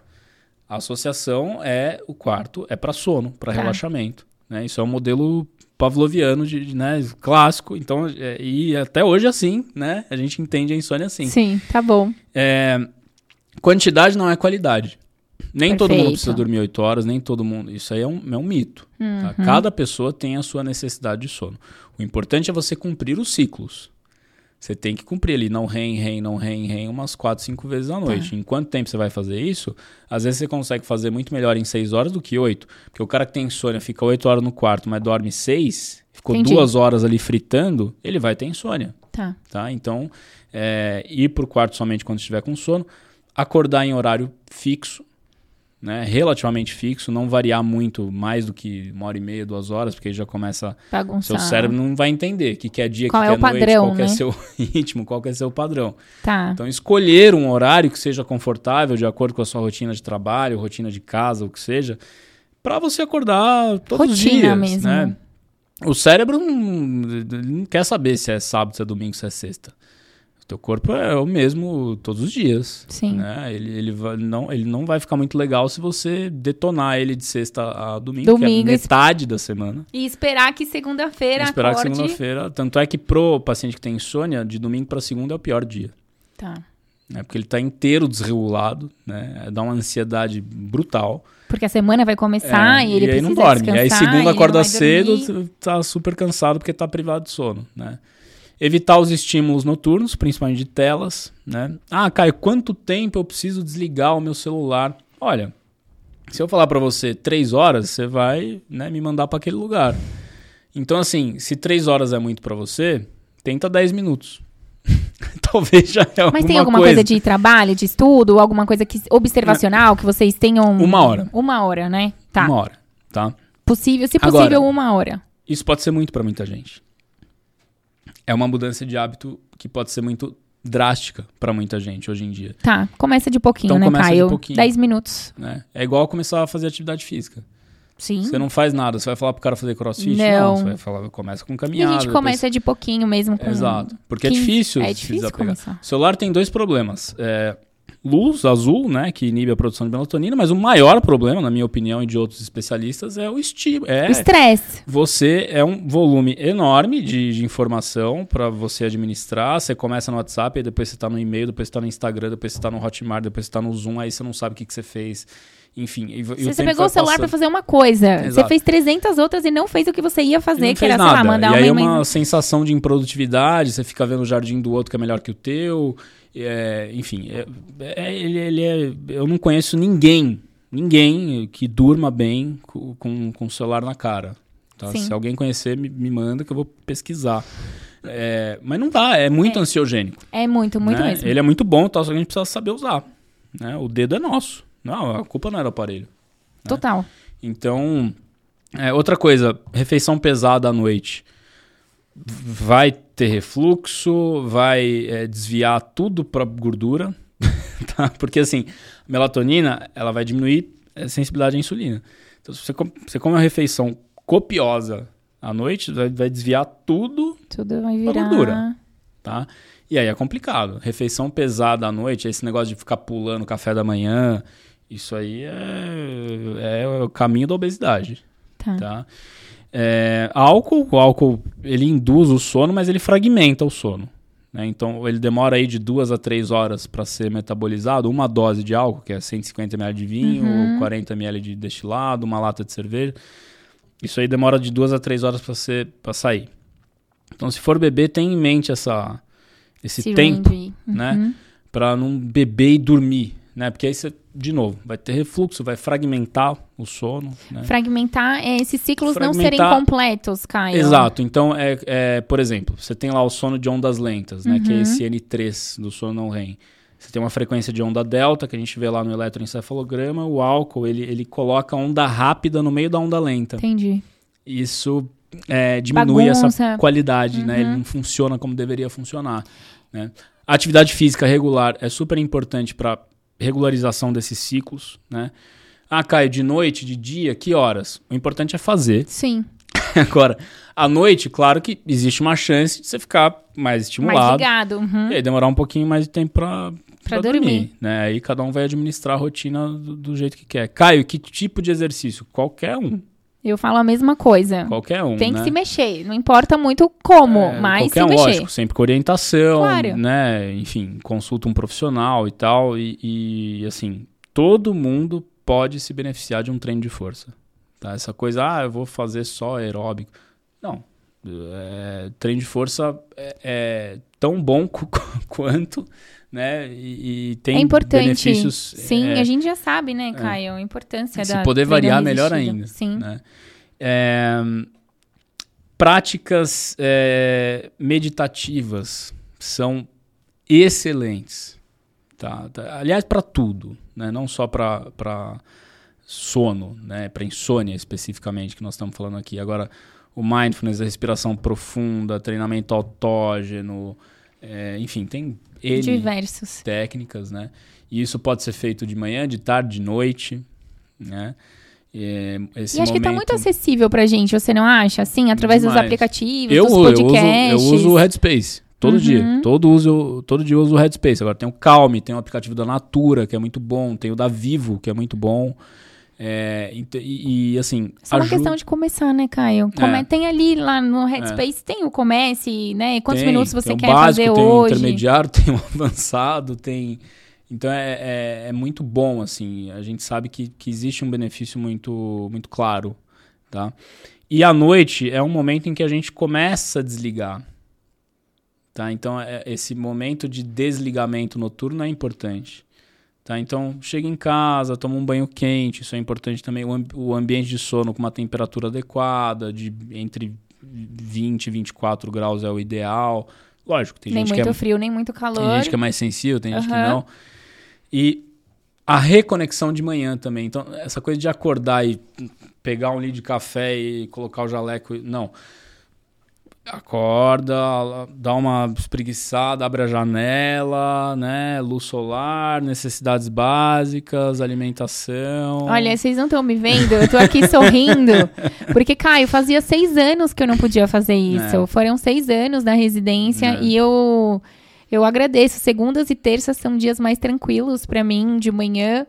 A associação é o quarto é para sono, para Tá. relaxamento. Né? Isso é um modelo pavloviano, de, de, né? clássico. Então, é, e até hoje é assim, né? A gente entende a insônia assim. Sim, tá bom. É, quantidade não é qualidade. Nem todo mundo Perfeito. precisa dormir 8 horas, nem todo mundo. Isso aí é um, é um mito. tá? Uhum. Cada pessoa tem a sua necessidade de sono. O importante é você cumprir os ciclos. Você tem que cumprir ali, não rem, rem, não rem, rem, umas 4, 5 vezes à noite. Em quanto tempo você vai fazer isso? Às vezes você consegue fazer muito melhor em 6 horas do que 8. Porque o cara que tem insônia fica 8 horas no quarto, mas dorme 6, ficou Entendi. duas horas ali fritando, ele vai ter insônia Tá. tá? Então, é, ir para o quarto somente quando estiver com sono, acordar em horário fixo, né? relativamente fixo, não variar muito mais do que uma hora e meia, duas horas, porque aí já começa, Bagunçar. seu cérebro não vai entender o que, que é dia, o Qual que, é é noite, padrão, qual é né? seu (laughs) ritmo, qual que é seu padrão. Tá. Então, escolher um horário que seja confortável, de acordo com a sua rotina de trabalho, rotina de casa, o que seja, para você acordar todos os Rotina dias, mesmo. né? O cérebro não, não quer saber se é sábado, se é domingo, se é sexta. Teu corpo é o mesmo todos os dias. Sim. Né? Ele, ele, vai, não, ele não vai ficar muito legal se você detonar ele de sexta a domingo, Domingo, que é metade da semana. E esperar que segunda-feira Esperar que acorde... segunda-feira. Tanto é que pro paciente que tem insônia, de domingo para segunda é o pior dia. Tá. Né? Porque ele está inteiro desregulado, né? Dá uma ansiedade brutal. Porque a semana vai começar É, e ele aí precisa não dorme. E aí segunda acorda vai cedo, dormir. tá super cansado porque tá privado de sono, né? Evitar os estímulos noturnos, principalmente de telas, né? Ah, Caio, quanto tempo eu preciso desligar o meu celular? Olha, se eu falar pra você três horas, você vai né, me mandar pra aquele lugar. Então, assim, se três horas é muito pra você, tenta 10 minutos. (laughs) Talvez já é Mas tem alguma coisa. de trabalho, de estudo, alguma coisa que, observacional que vocês tenham... Uma hora. Uma hora, né? Tá. Uma hora, tá? Possível, se Agora- possível, uma hora. Isso pode ser muito para muita gente. É uma mudança de hábito que pode ser muito drástica para muita gente hoje em dia. Tá, começa de pouquinho, Então né, começa de Caio? pouquinho. 10 minutos. Né? É igual começar a fazer atividade física. Sim. Você não faz nada, você vai falar pro cara fazer crossfit? Não. você vai falar, começa com E caminhada. a gente depois- começa de pouquinho mesmo com... Exato. Porque é 15. difícil É se difícil desapegar. começar. O celular tem dois problemas. É, luz azul, né, que inibe a produção de melatonina, mas o maior problema, na minha opinião e de outros especialistas, é o estímulo. É, O estresse. Você é um volume enorme de, de informação para você administrar. Você começa no WhatsApp, aí depois você está no e-mail, depois você está no Instagram, depois você está no Hotmart, depois você está no Zoom, aí você não sabe o que, que você fez. Enfim, e, e Você, você tempo pegou o celular pra passando. fazer uma coisa. Você Exato. fez 300 outras e não fez o que você ia E fazer, que era, sei lá, nada. mandar e aí é uma... uma sensação de improdutividade, você fica vendo o jardim do outro que é melhor que o teu. É, enfim, é- é- ele, ele é. Eu não conheço ninguém, ninguém que durma bem co- com, com o celular na cara. tá? Se alguém conhecer, me, me manda que eu vou pesquisar. É, mas não dá, é muito ansiogênico. É muito, muito né? mesmo. Ele é muito bom, tá? só que a gente precisa saber usar. né? O dedo é nosso. Não, a culpa não é do aparelho. Total. Então, é, outra coisa, refeição pesada à noite. Vai ter refluxo, vai é, desviar tudo para gordura, (laughs) tá? Porque assim, a melatonina, ela vai diminuir a sensibilidade à insulina. Então, se você, come, você come uma refeição copiosa à noite, vai, vai desviar tudo, Tudo vai virar... gordura. tá? E aí é complicado. Refeição pesada à noite, esse negócio de ficar pulando café da manhã, isso aí é, é o caminho da obesidade, Tá. tá? É, álcool, o álcool ele induz o sono, mas ele fragmenta o sono. né? Então ele demora aí de duas a três horas para ser metabolizado. Uma dose de álcool, que é 150 ml de vinho, Uhum. 40 ml de destilado, uma lata de cerveja. Isso aí demora de duas a três horas para sair. Então se for beber, tenha em mente essa esse Esse tempo range. né? Uhum. para não beber e dormir, né? Porque aí você de novo vai ter refluxo, vai fragmentar o sono, né? Fragmentar é esses ciclos não serem Fragmentar- completos, Caio. Exato. Então, é, é, por exemplo, você tem lá o sono de ondas lentas, né? Que é Uhum. esse N3 do sono não REM. Você tem uma frequência de onda delta, que a gente vê lá no eletroencefalograma. O álcool, ele, ele coloca onda rápida no meio da onda lenta. Entendi. Isso é, diminui essa Bagunça. qualidade, né? Ele Uhum. não funciona como deveria funcionar, né? A atividade física regular é super importante para regularização desses ciclos, né? Ah, Caio, de noite, de dia, que horas? O importante é fazer. Sim. (laughs) Agora, à noite, claro que existe uma chance de você ficar mais Mais estimulado. ligado. Uhum. E aí demorar um pouquinho mais de tempo pra, Pra dormir. né? Aí cada um vai administrar a rotina do, do jeito que quer. Caio, que tipo de exercício? Qualquer um. Eu falo a mesma coisa. Qualquer um, Tem né? que se mexer. Não importa muito como, É, mas qualquer se um, mexer. lógico, sempre com orientação, Claro. né? Enfim, consulta um profissional e tal. E, e, assim, todo mundo pode se beneficiar de um treino de força. Tá? Essa coisa, ah, eu vou fazer só aeróbico. Não. É, treino de força é, é tão bom (laughs) quanto, né? E, e, tem é importante. benefícios. Sim, é, a gente já sabe, né, Caio? A importância se da. Se poder variar, melhor ainda. Sim. Né? É, práticas é, meditativas são excelentes. Tá? tá aliás, para tudo, né? não só para sono, né? para insônia especificamente, que nós estamos falando aqui. Agora, o mindfulness, a respiração profunda, treinamento autógeno, é, enfim, tem N diversos técnicas, né? E isso pode ser feito de manhã, de tarde, de noite, né? E, esse e acho momento... que tá muito acessível pra gente, você não acha? Assim, através Demais. dos aplicativos, eu, dos podcasts. Eu uso, eu uso o Headspace. Todo uhum. dia. Todo, uso, todo dia eu uso o Headspace. Agora tem o Calm, tem o aplicativo da Natura, que é muito bom. Tem o da Vivo, que é muito bom. É, e, e, assim. É só uma questão de começar, né, Caio? Come... É. Tem ali lá no Headspace, é. tem o comece, né? Quantos tem, minutos você tem quer básico, fazer tem hoje? Tem o intermediário, (laughs) tem o avançado, tem. Então é, é, é, muito bom, assim. A gente sabe que, que existe um benefício muito, muito claro, tá? E à noite é um momento em que a gente começa a desligar. Tá? Então, é, esse momento de desligamento noturno é importante. Tá? Então, chega em casa, toma um banho quente, isso é importante também. O, amb o ambiente de sono com uma temperatura adequada, de entre 20 e 24 graus é o ideal. Lógico, tem nem gente muito que é, frio, nem muito calor. Tem gente que é mais sensível, tem uhum. gente que não. E a reconexão de manhã também. Então, essa coisa de acordar e pegar um litro de café e colocar o jaleco. Não. Acorda, dá uma espreguiçada, abre a janela, né? Luz solar, necessidades básicas, alimentação. Olha, vocês não estão me vendo, eu tô aqui sorrindo. (laughs) Porque, Caio, fazia seis anos que eu não podia fazer isso. É. Foram seis anos na residência é. e eu, eu agradeço. Segundas e terças são dias mais tranquilos para mim, de manhã.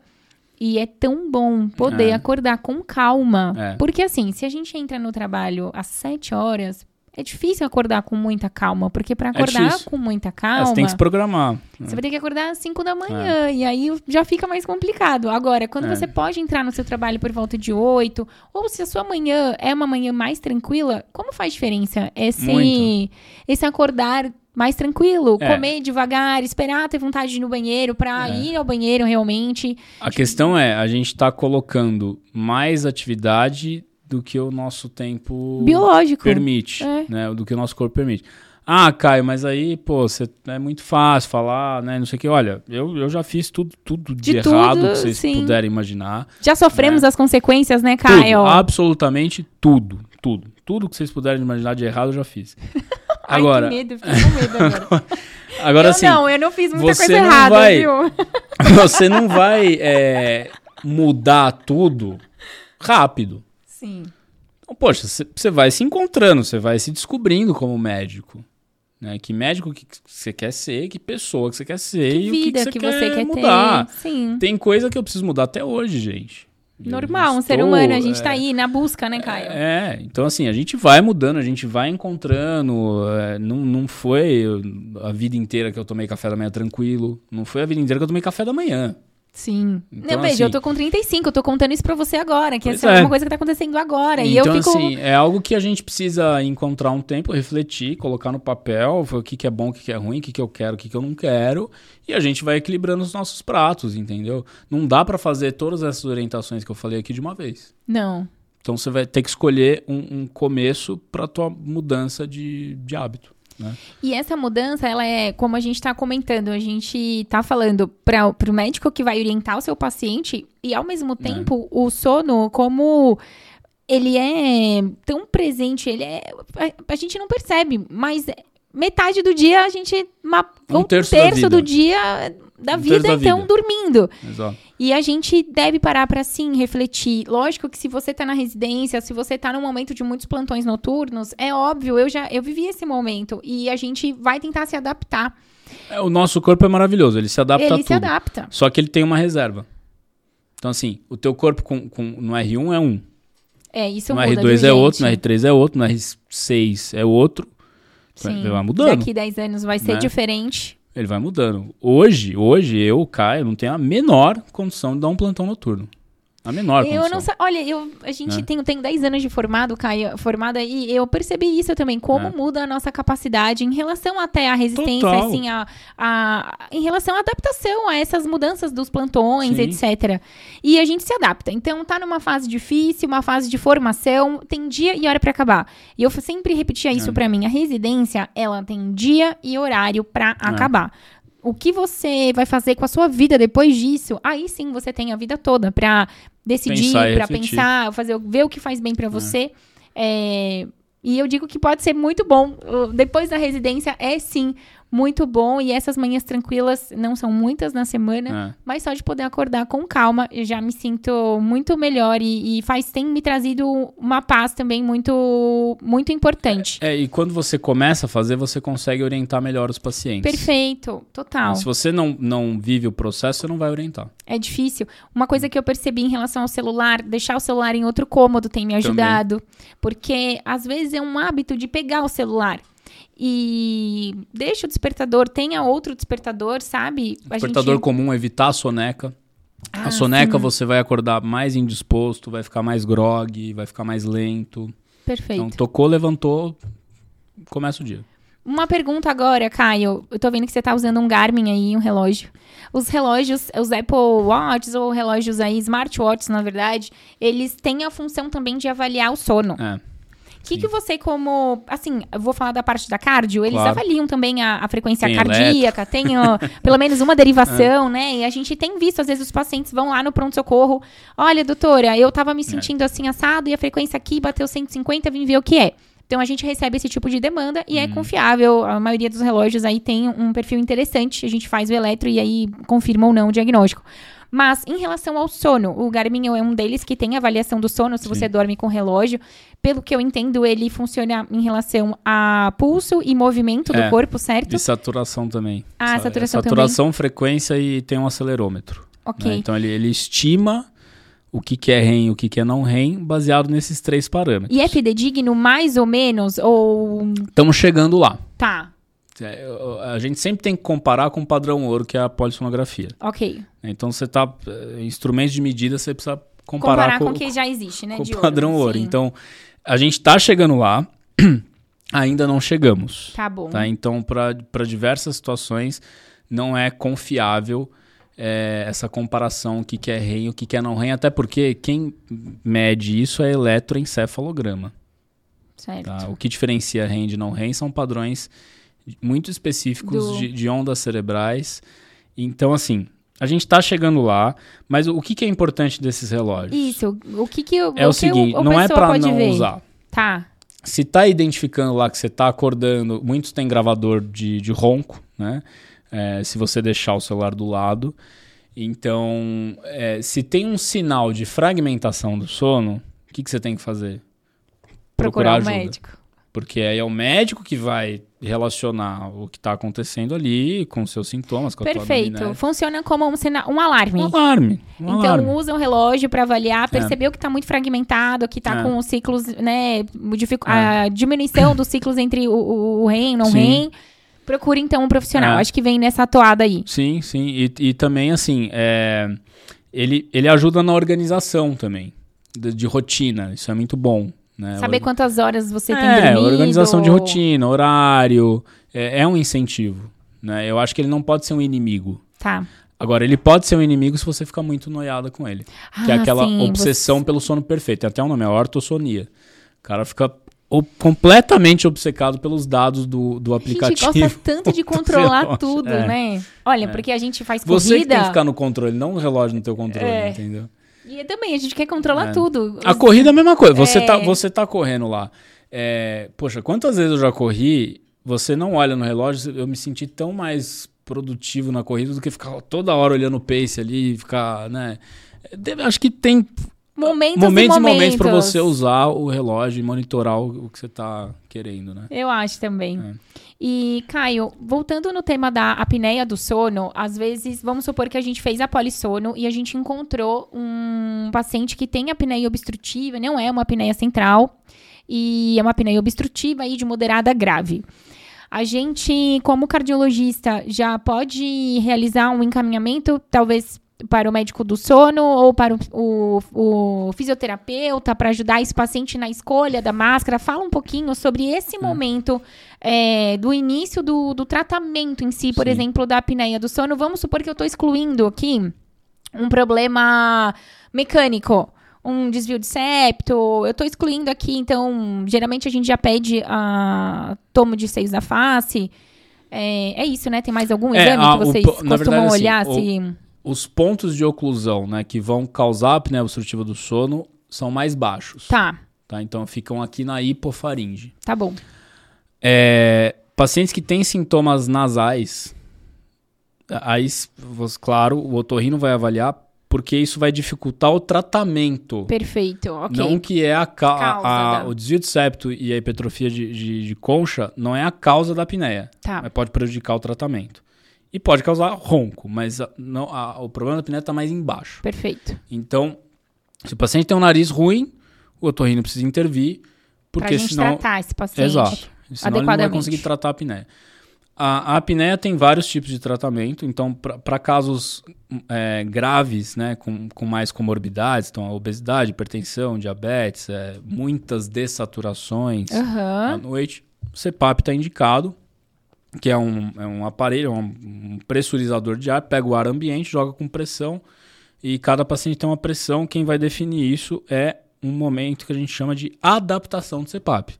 E é tão bom poder é. acordar com calma. É. Porque, assim, se a gente entra no trabalho às sete horas, é difícil acordar com muita calma, porque para é acordar é com muita calma. você tem que se programar. Você vai ter que acordar às 5 da manhã, é. e aí já fica mais complicado. Agora, quando é. você pode entrar no seu trabalho por volta de 8, ou se a sua manhã é uma manhã mais tranquila, como faz diferença esse, esse acordar mais tranquilo, é. comer devagar, esperar ter vontade de ir no banheiro para ir ao banheiro realmente. A questão é, a gente está colocando mais atividade do que o nosso tempo biológico permite, é. né? Do que o nosso corpo permite. Ah, Caio, mas aí, pô, cê, é muito fácil falar, né? Não sei o que. Olha, eu, eu já fiz tudo, tudo de, de errado tudo, que vocês sim. puderem imaginar. Já sofremos né? as consequências, né, Caio? Tudo, absolutamente tudo, tudo. Tudo que vocês puderem imaginar de errado, eu já fiz. Agora... (laughs) Ai, que medo, fiquei com medo agora. (laughs) agora, eu assim... não, eu não fiz muita coisa errada, vai, viu? (laughs) você não vai é, mudar tudo rápido. Sim. Então, poxa, você vai se encontrando, você vai se descobrindo como médico. Né? Que médico que você quer ser, que pessoa que você quer ser que e vida o que, que, que você quer, quer mudar. Ter. Sim. Tem coisa que eu preciso mudar até hoje, gente. Normal, um ser humano, a gente é, tá aí na busca, né, Caio? É, então assim, a gente vai mudando, a gente vai encontrando. É, não, não foi a vida inteira que eu tomei café da manhã tranquilo. Não foi a vida inteira que eu tomei café da manhã. Sim. Então, não, veja, assim, eu tô com 35, eu tô contando isso pra você agora, que essa é. é uma coisa que tá acontecendo agora. Então, e eu fico... assim, é algo que a gente precisa encontrar um tempo, refletir, colocar no papel o que, que é bom, o que, que é ruim, o que, que eu quero, o que, que eu não quero, e a gente vai equilibrando os nossos pratos, entendeu? Não dá para fazer todas essas orientações que eu falei aqui de uma vez. Não. Então você vai ter que escolher um, um começo para tua mudança de, de hábito. Né? E essa mudança, ela é, como a gente está comentando, a gente está falando para o médico que vai orientar o seu paciente e, ao mesmo é. tempo, é. o sono como ele é tão presente, ele é. A, a, gente não percebe, mas metade do dia a gente. Uma, um, um terço, terço do dia da vida, da então, vida. dormindo. Exato. E a gente deve parar para sim refletir. Lógico que se você tá na residência, se você tá num momento de muitos plantões noturnos, é óbvio, eu já eu vivi esse momento e a gente vai tentar se adaptar. É, o nosso corpo é maravilhoso, ele se adapta ele a tudo. se adapta. Só que ele tem uma reserva. Então assim, o teu corpo com, com, no R1 é um. É, isso no muda, R2 viu, é outro, no gente? R3 é outro, no R6 é outro. Sim. Vai mudando. Daqui 10 anos vai ser Né? diferente. Ele vai mudando. Hoje, hoje eu, Caio, não tenho a menor condição de dar um plantão noturno. A menor Eu condição. não sei. Olha, eu, a gente É. tem, tem 10 anos de formado, Caio, formada, e eu percebi isso também, como É. muda a nossa capacidade em relação até à resistência, Total. assim, a, a, em relação à adaptação a essas mudanças dos plantões, Sim. etc. E a gente se adapta. Então, tá numa fase difícil, uma fase de formação, tem dia e hora pra acabar. E eu sempre repetia isso É. pra mim. A residência, ela tem dia e horário pra É. acabar. O que você vai fazer com a sua vida depois disso? Aí sim você tem a vida toda pra decidir, refletir. pensar, fazer, ver o que faz bem pra você. É, e eu digo que pode ser muito bom. Depois da residência é sim muito bom e essas manhãs tranquilas não são muitas na semana, É. mas só de poder acordar com calma, eu já me sinto muito melhor e, e faz tem me trazido uma paz também muito muito importante. É, e quando você começa a fazer, você consegue orientar melhor os pacientes. Perfeito, total. Se você não, não vive o processo, você não vai orientar. É difícil. Uma coisa que eu percebi em relação ao celular, deixar o celular em outro cômodo tem me ajudado. Porque às vezes é um hábito de pegar o celular. E deixa o despertador, tenha outro despertador, sabe? A Despertador gente- comum, evitar a soneca. Ah, a soneca sim. você vai acordar mais indisposto, vai ficar mais grog, vai ficar mais lento. Perfeito. Então, tocou, levantou, começa o dia. Uma pergunta agora, Caio. Eu tô vendo que você tá usando um Garmin aí, um relógio. Os relógios, os Apple Watches ou relógios aí, smartwatches, na verdade, eles têm a função também de avaliar o sono. É. O que, Sim. que você, como. Assim, eu vou falar da parte da cardio, eles Claro. avaliam também a, a frequência Tem cardíaca, tem ó, (laughs) pelo menos uma derivação, né? E a gente tem visto, às vezes, os pacientes vão lá no pronto-socorro. Olha, doutora, eu tava me sentindo assim assado e a frequência aqui bateu 150, vim ver o que é. Então a gente recebe esse tipo de demanda e é confiável. A maioria dos relógios aí tem um perfil interessante. A gente faz o eletro e aí confirma ou não o diagnóstico. Mas em relação ao sono, o Garmin é um deles que tem avaliação do sono se você Sim. dorme com relógio. Pelo que eu entendo, ele funciona em relação a pulso e movimento do É. corpo, certo? E saturação também. Ah, Sa- saturação Saturação, frequência e tem um acelerômetro. Ok. né? Então ele, ele estima o que, que é REM e o que, que é não REM, baseado nesses três parâmetros. E é fidedigno mais ou menos? Ou. Estamos chegando lá. Tá, É, A gente sempre tem que comparar com o padrão ouro, que é a polissonografia. ok. Então você tá. eh, Instrumentos de medida, você precisa comparar, Comparar com com, o que já existe, né? com de o padrão ouro. sim. Então, a gente tá chegando lá, (clears throat) ainda não chegamos. Tá bom. Tá? Então, para diversas situações, não é confiável é, essa comparação, o que, que é REM e o que, que é não REM, até porque quem mede isso é eletroencefalograma. Certo. Tá? O que diferencia REM de não REM são padrões muito específicos Do- de, de ondas cerebrais. Então, assim, a gente está chegando lá, mas o que, que é importante desses relógios? Isso. O que que o, É o, que seguinte, a não é para não ver? usar. Tá. Se tá identificando lá que você tá acordando, muitos têm gravador de, de ronco, né? É, se você deixar o celular do lado. Então, é, se tem um sinal de fragmentação do sono, o que, que você tem que fazer? Procurar, um ajuda. médico. Porque aí é o médico que vai relacionar o que está acontecendo ali com os seus sintomas, com a Perfeito. anamnese. Foi como um, um alarme. Um alarme. Um Então, alarme. usa o relógio para avaliar, percebeu que está muito fragmentado, que está É. com os ciclos, né? dificu- A diminuição dos ciclos entre o, o, o REM e não Sim. REM. Procure, então, um profissional. É. Acho que vem nessa toada aí. Sim, sim. E, e também, assim, é, ele, ele ajuda na organização também, de, de rotina. Isso é muito bom. Né? Saber quantas horas você tem é, dormido. organização de rotina, horário. É, é um incentivo. Né? Eu acho que ele não pode ser um inimigo. Tá. Agora, ele pode ser um inimigo se você ficar muito noiada com ele. que é Ah, aquela sim, obsessão pelo sono perfeito. Tem até um nome, é ortossonia. O cara fica completamente obcecado pelos dados do, do A gente aplicativo. gosta (laughs) tanto de controlar tudo, É. né? Olha, porque a gente faz Você que corrida. tem que ficar no controle, não o relógio no teu controle, É. entendeu? E também, a gente quer controlar É. tudo. A corrida é a mesma coisa. Você, É. tá, você tá correndo lá. É, poxa, quantas vezes eu já corri, você não olha no relógio, eu me senti tão mais produtivo na corrida do que ficar toda hora olhando o pace ali, ficar, né? Deve- acho que tem Momentos, momentos e momentos para você usar o relógio e monitorar o, que você tá querendo, né? Eu acho também. É. E, Caio, voltando no tema da apneia do sono, às vezes, vamos supor que a gente fez a polissono e a gente encontrou um paciente que tem apneia obstrutiva, não é uma apneia central, e é uma apneia obstrutiva aí de moderada a grave. A gente, como cardiologista, já pode realizar um encaminhamento, talvez para o médico do sono ou para o, o, o fisioterapeuta para ajudar esse paciente na escolha da máscara? Fala um pouquinho sobre esse É. momento é, do início do, do tratamento em si, por Sim. exemplo, da apneia do sono. Vamos supor que eu estou excluindo aqui um problema mecânico. Um desvio de septo, eu estou excluindo aqui, então, geralmente a gente já pede a tomo de seios da face. É, é isso, né? Tem mais algum É, exame a- que o vocês po- na costumam verdade, assim, olhar? o- se... Os pontos de oclusão, né, que vão causar a apneia obstrutiva do sono são mais baixos. Tá, tá? Então ficam aqui na hipofaringe. tá bom. É, pacientes que têm sintomas nasais, aí, claro, o otorrino vai avaliar porque isso vai dificultar o tratamento. Perfeito, ok. Não que é a, ca- Causa a- da- o desvio de septo e a hipertrofia de, de- de concha não é a causa da apneia, Tá, mas pode prejudicar o tratamento. E pode causar ronco, mas a- não, a- o problema da apneia está mais embaixo. perfeito. Então, se o paciente tem um nariz ruim, o otorrino precisa intervir, porque pra gente senão... tratar esse paciente. Exato. Senão ele não vai conseguir tratar a apneia. A, a apneia tem vários tipos de tratamento, então para casos é, graves, né, com, com mais comorbidades, então a obesidade, hipertensão, diabetes, é, muitas dessaturações à Aham, noite, o CPAP está indicado, que é um, é um aparelho, um, um pressurizador de ar, pega o ar ambiente, joga com pressão, e cada paciente tem uma pressão, quem vai definir isso é um momento que a gente chama de adaptação do CPAP.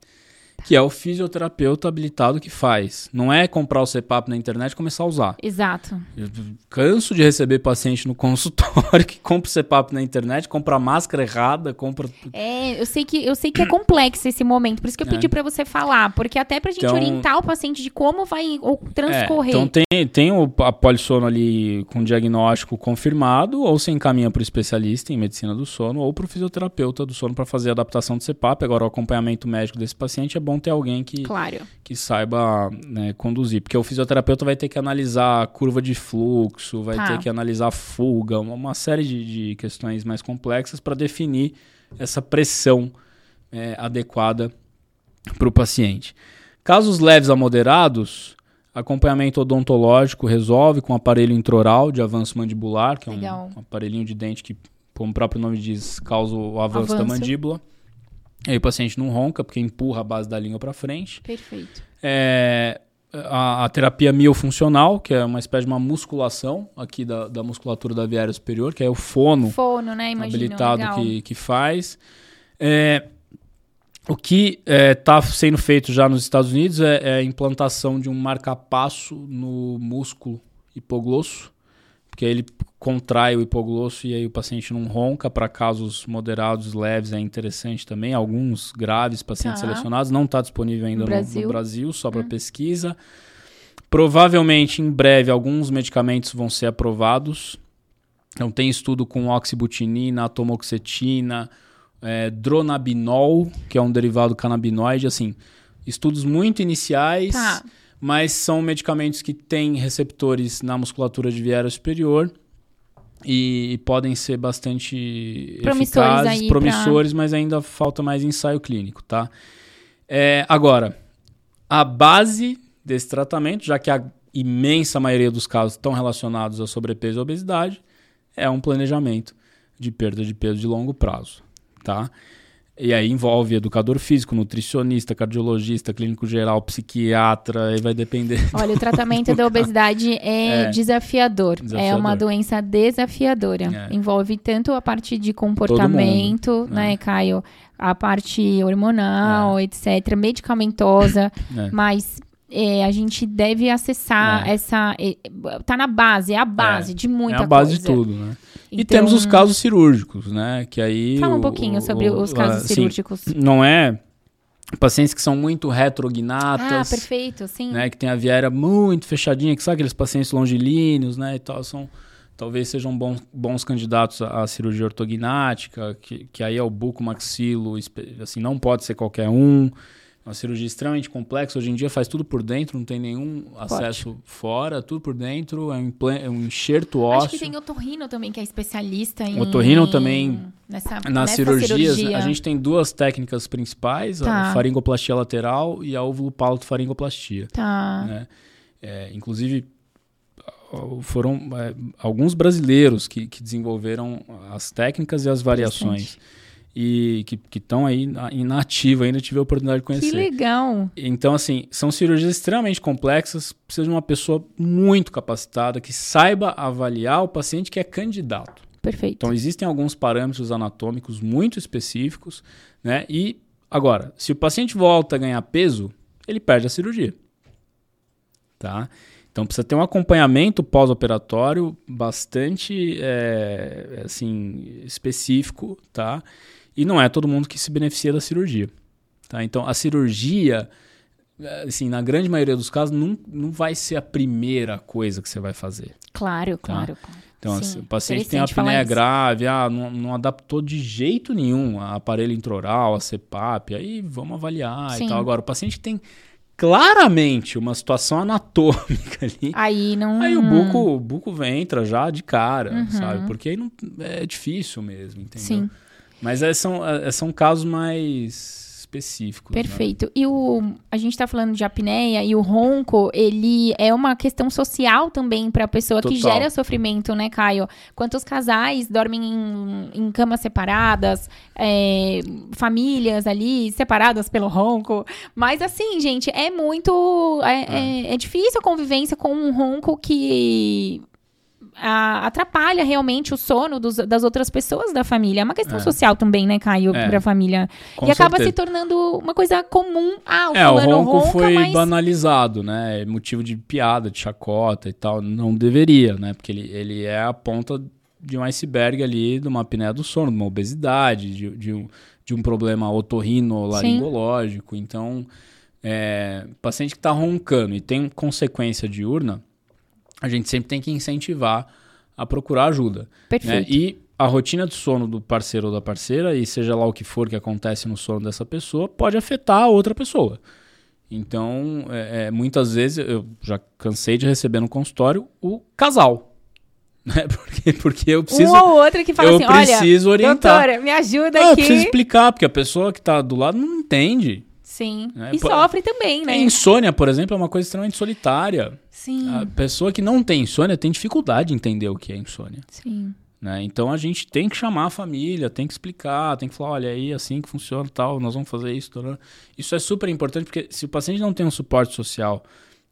Que é o fisioterapeuta habilitado que faz. Não é comprar o CPAP na internet e começar a usar. exato. Eu canso de receber paciente no (laughs) consultório que compra o CPAP na internet, compra a máscara errada, compra. É, eu sei que eu sei que é complexo esse momento, por isso que eu É. pedi pra você falar, porque até pra gente Então- orientar o paciente de como vai o- É, transcorrer. então tem, tem o, a polissono ali com diagnóstico confirmado, ou você encaminha para o especialista em medicina do sono, ou para o fisioterapeuta do sono para fazer a adaptação do CPAP. Agora, o acompanhamento médico desse paciente é bom ter alguém que, Claro. que saiba né, conduzir, porque o fisioterapeuta vai ter que analisar a curva de fluxo, vai Tá. ter que analisar fuga, uma, uma série de, de questões mais complexas para definir essa pressão é, adequada para o paciente. Casos leves a moderados, acompanhamento odontológico resolve com aparelho intraoral de avanço mandibular, que é Legal. um aparelhinho de dente que, como o próprio nome diz, causa o avanço, da Avanço. mandíbula. Aí o paciente não ronca porque empurra a base da língua para frente. Perfeito. É, a, a terapia miofuncional, que é uma espécie de uma musculação aqui da, da musculatura da viária superior, que é o fono Fono, né? Imagina. habilitado legal. que, que faz. É, o que está sendo feito já nos Estados Unidos é, é a implantação de um marcapasso no músculo hipoglosso, porque aí ele contrai o hipoglosso e aí o paciente não ronca. Para casos moderados, leves, é interessante também. Alguns graves, pacientes Tá. selecionados, não está disponível ainda No no, no Brasil. Brasil, só para pesquisa. Provavelmente, em breve, alguns medicamentos vão ser aprovados. Então, tem estudo com oxibutinina, atomoxetina, é, dronabinol, que é um derivado canabinoide. Assim, estudos muito iniciais, Tá. mas são medicamentos que têm receptores na musculatura de viária superior e, e podem ser bastante Promissores eficazes, promissores, mas ainda falta mais ensaio clínico, tá? É, agora, a base desse tratamento, já que a imensa maioria dos casos estão relacionados a sobrepeso e obesidade, é um planejamento de perda de peso de longo prazo, tá? E aí envolve educador físico, nutricionista, cardiologista, clínico geral, psiquiatra, aí vai depender. (laughs) Olha, o tratamento da obesidade é, É. desafiador. É Desafiador. uma doença desafiadora. É. Envolve tanto a parte de comportamento, mundo, né, é. Caio? A parte hormonal, etc., medicamentosa, É. mas é, a gente deve acessar É. essa. é, tá na base, é a base de muita é a base coisa. de tudo, né? E Então, temos os casos cirúrgicos, né? Que aí Fala um o- pouquinho sobre o- os casos assim, cirúrgicos. Não é pacientes que são muito Ah, retrognatas, perfeito, sim. né? Que tem a viária muito fechadinha, que sabe aqueles pacientes longilíneos, né? E tal, são talvez sejam bons, bons candidatos à, à cirurgia ortognática, que, que aí é o buco maxilo, assim, não pode ser qualquer um. Uma cirurgia extremamente complexa. Hoje em dia faz tudo por dentro, não tem nenhum acesso fora, tudo por dentro. É um, é um enxerto ósseo. Acho que tem otorrino também, que é especialista em... Otorrino também, Nessa, Nas cirurgias, cirurgia. a gente tem duas técnicas principais, Tá. a faringoplastia lateral e a óvulo-palato-faringoplastia. Tá. né? É, inclusive, foram é, alguns brasileiros que, que desenvolveram as técnicas e as variações. E que estão aí inativa ainda tive a oportunidade de conhecer. Que legal! Então, assim, são cirurgias extremamente complexas, precisa de uma pessoa muito capacitada que saiba avaliar o paciente que é candidato. Perfeito. Então, existem alguns parâmetros anatômicos muito específicos, né? E, agora, se o paciente volta a ganhar peso, ele perde a cirurgia. Tá? Então, precisa ter um acompanhamento pós-operatório bastante, é, assim, específico, tá? E não é todo mundo que se beneficia da cirurgia, tá? Então, a cirurgia assim, na grande maioria dos casos, não, não vai ser a primeira coisa que você vai fazer. Claro, tá? claro. Então, assim, o paciente tem apneia grave, ah, não, não adaptou de jeito nenhum a aparelho intraoral, a CPAP, aí vamos avaliar Sim. e tal. Agora, o paciente tem claramente uma situação anatômica ali. Aí não. Aí o buco, o buco entra já de cara, uhum. sabe? Porque aí não, é difícil mesmo, entendeu? Sim. Mas é, são, é, são casos mais específicos. Né? Perfeito. Né? E o, a gente está falando de apneia e o ronco, ele é uma questão social também para a pessoa Total. que gera sofrimento, né, Caio? Quantos casais dormem em, em camas separadas, é, famílias ali separadas pelo ronco. Mas assim, gente, é muito. É, é. é, é difícil a convivência com um ronco que a, atrapalha realmente o sono dos, das outras pessoas da família. É uma questão é. social também, né, Caio, é. pra família. Com e acaba se tornando uma coisa comum. Ah, o é, o ronco ronca, foi mas... banalizado, né? É motivo de piada, de chacota e tal. Não deveria, né? Porque ele, ele é a ponta de um iceberg ali, de uma apneia do sono, de uma obesidade, de, de, um, de um problema otorrino-laringológico. Então, é, paciente que está roncando e tem consequência diurna, a gente sempre tem que incentivar a procurar ajuda. Né? Perfeito. Né? E a rotina de sono do parceiro ou da parceira, e seja lá o que for que acontece no sono dessa pessoa, pode afetar a outra pessoa. Então, é, é, muitas vezes, eu já cansei de receber no consultório o casal. (laughs) Né? Porque, porque eu preciso. Um ou outro que fala eu assim: preciso olha, orientar. doutora, me ajuda ah, aqui. Eu preciso explicar, porque a pessoa que está do lado não entende. Sim. Né? E sofre também, né? Insônia, por exemplo, é uma coisa extremamente solitária. Sim. A pessoa que não tem insônia tem dificuldade de entender o que é insônia. Sim. Né? Então a gente tem que chamar a família, tem que explicar, tem que falar, olha aí, assim que funciona tal, nós vamos fazer isso. Tal. Isso é super importante porque se o paciente não tem um suporte social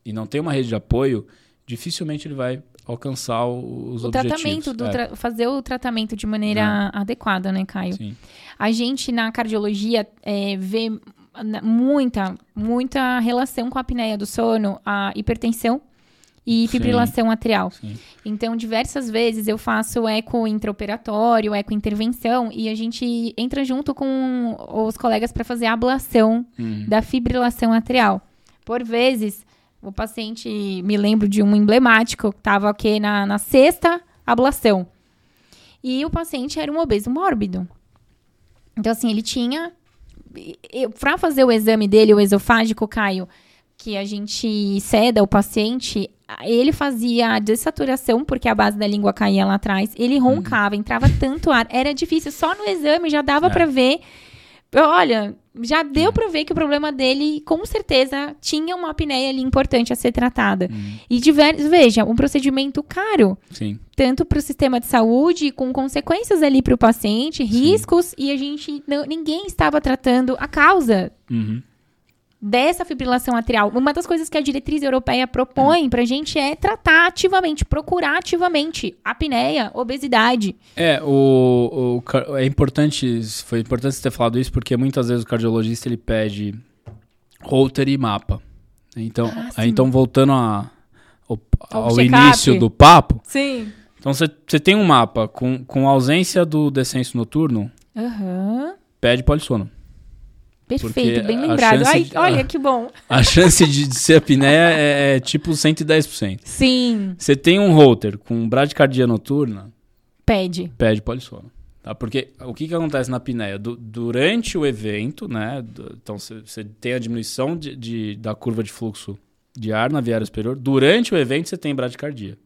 e não tem uma rede de apoio, dificilmente ele vai alcançar os o objetivos. Tratamento do é. fazer o tratamento de maneira é. adequada, né, Caio? Sim. A gente na cardiologia é, vê muita, muita relação com a apneia do sono, a hipertensão e fibrilação sim, atrial. Sim. Então, diversas vezes eu faço eco intraoperatório, eco intervenção e a gente entra junto com os colegas para fazer a ablação hum. da fibrilação atrial. Por vezes, o paciente, me lembro de um emblemático, estava aqui na, na sexta ablação. E o paciente era um obeso mórbido. Então, assim, ele tinha para fazer o exame dele, o esofágico, Caio, que a gente ceda o paciente, ele fazia a dessaturação, porque a base da língua caía lá atrás, ele uhum. roncava, entrava tanto ar, era difícil, só no exame já dava é. para ver Olha, já deu para ver que o problema dele, com certeza, tinha uma apneia ali importante a ser tratada. Uhum. E diversos, veja, um procedimento caro. Sim. Tanto para o sistema de saúde, com consequências ali para o paciente, riscos, Sim. e a gente, não, ninguém estava tratando a causa. Uhum dessa fibrilação atrial. Uma das coisas que a diretriz europeia propõe pra gente é tratar ativamente, procurar ativamente apneia, obesidade. É, o, o, é importante, foi importante você ter falado isso, porque muitas vezes o cardiologista ele pede holter e mapa. Então, ah, aí, então voltando a, ao, ao início do papo. Sim. Então você tem um mapa com, com ausência do descenso noturno, uhum. pede polissono. Perfeito, bem lembrado. Ai, de, olha que bom. A chance de, de ser apneia é, é tipo 110%. Sim. Você tem um holter com bradicardia noturna. Pede. Pede polissono. Tá? Porque o que, que acontece na apneia? Du, durante o evento, né? então você tem a diminuição de, de, da curva de fluxo de ar na viária superior. Durante o evento, você tem bradicardia.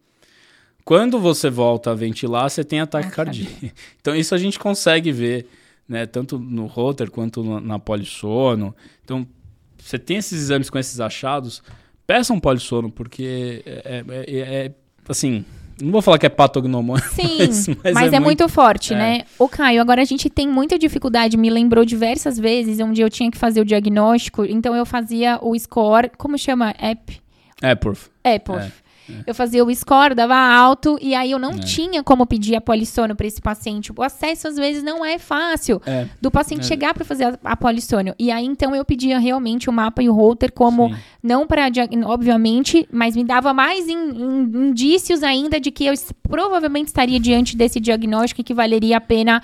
Quando você volta a ventilar, você tem ataque ah, cardíaco. (laughs) Então, isso a gente consegue ver né? Tanto no rotor quanto na polissono. Então, você tem esses exames com esses achados, peça um polissono, porque é, é, é, é assim, não vou falar que é patognomônico, Sim, (laughs) mas, mas, é, muito, forte, é. né? Ô, Caio, agora a gente tem muita dificuldade. Me lembrou diversas vezes onde eu tinha que fazer o diagnóstico. Então eu fazia o score. Como chama? App? É, por Apple. É, Eu fazia o score, dava alto, e aí eu não É. tinha como pedir a polissônio para esse paciente. O acesso, às vezes, não é fácil é, do paciente É. chegar para fazer a, a polissônio. E aí, então, eu pedia realmente o mapa e o holter como, sim. não para, obviamente, mas me dava mais in- in- indícios ainda de que eu provavelmente estaria diante desse diagnóstico e que valeria a pena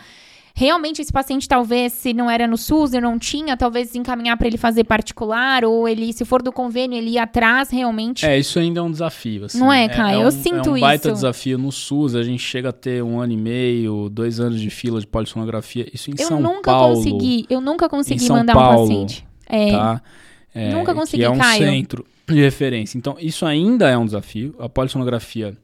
realmente esse paciente talvez se não era no SUS, eu não tinha, talvez encaminhar para ele fazer particular ou ele, se for do convênio, ele ir atrás realmente. É, isso ainda é um desafio. assim. Não é, Caio? Eu um, sinto É um baita isso. desafio no SUS. A gente chega a ter um ano e meio, dois anos de fila de polissonografia. Isso em eu São nunca Paulo. consegui, eu nunca consegui mandar um Paulo, paciente. É, Tá? É, Nunca consegui, Que é um Caio. centro de referência. Então, isso ainda é um desafio. A polissonografia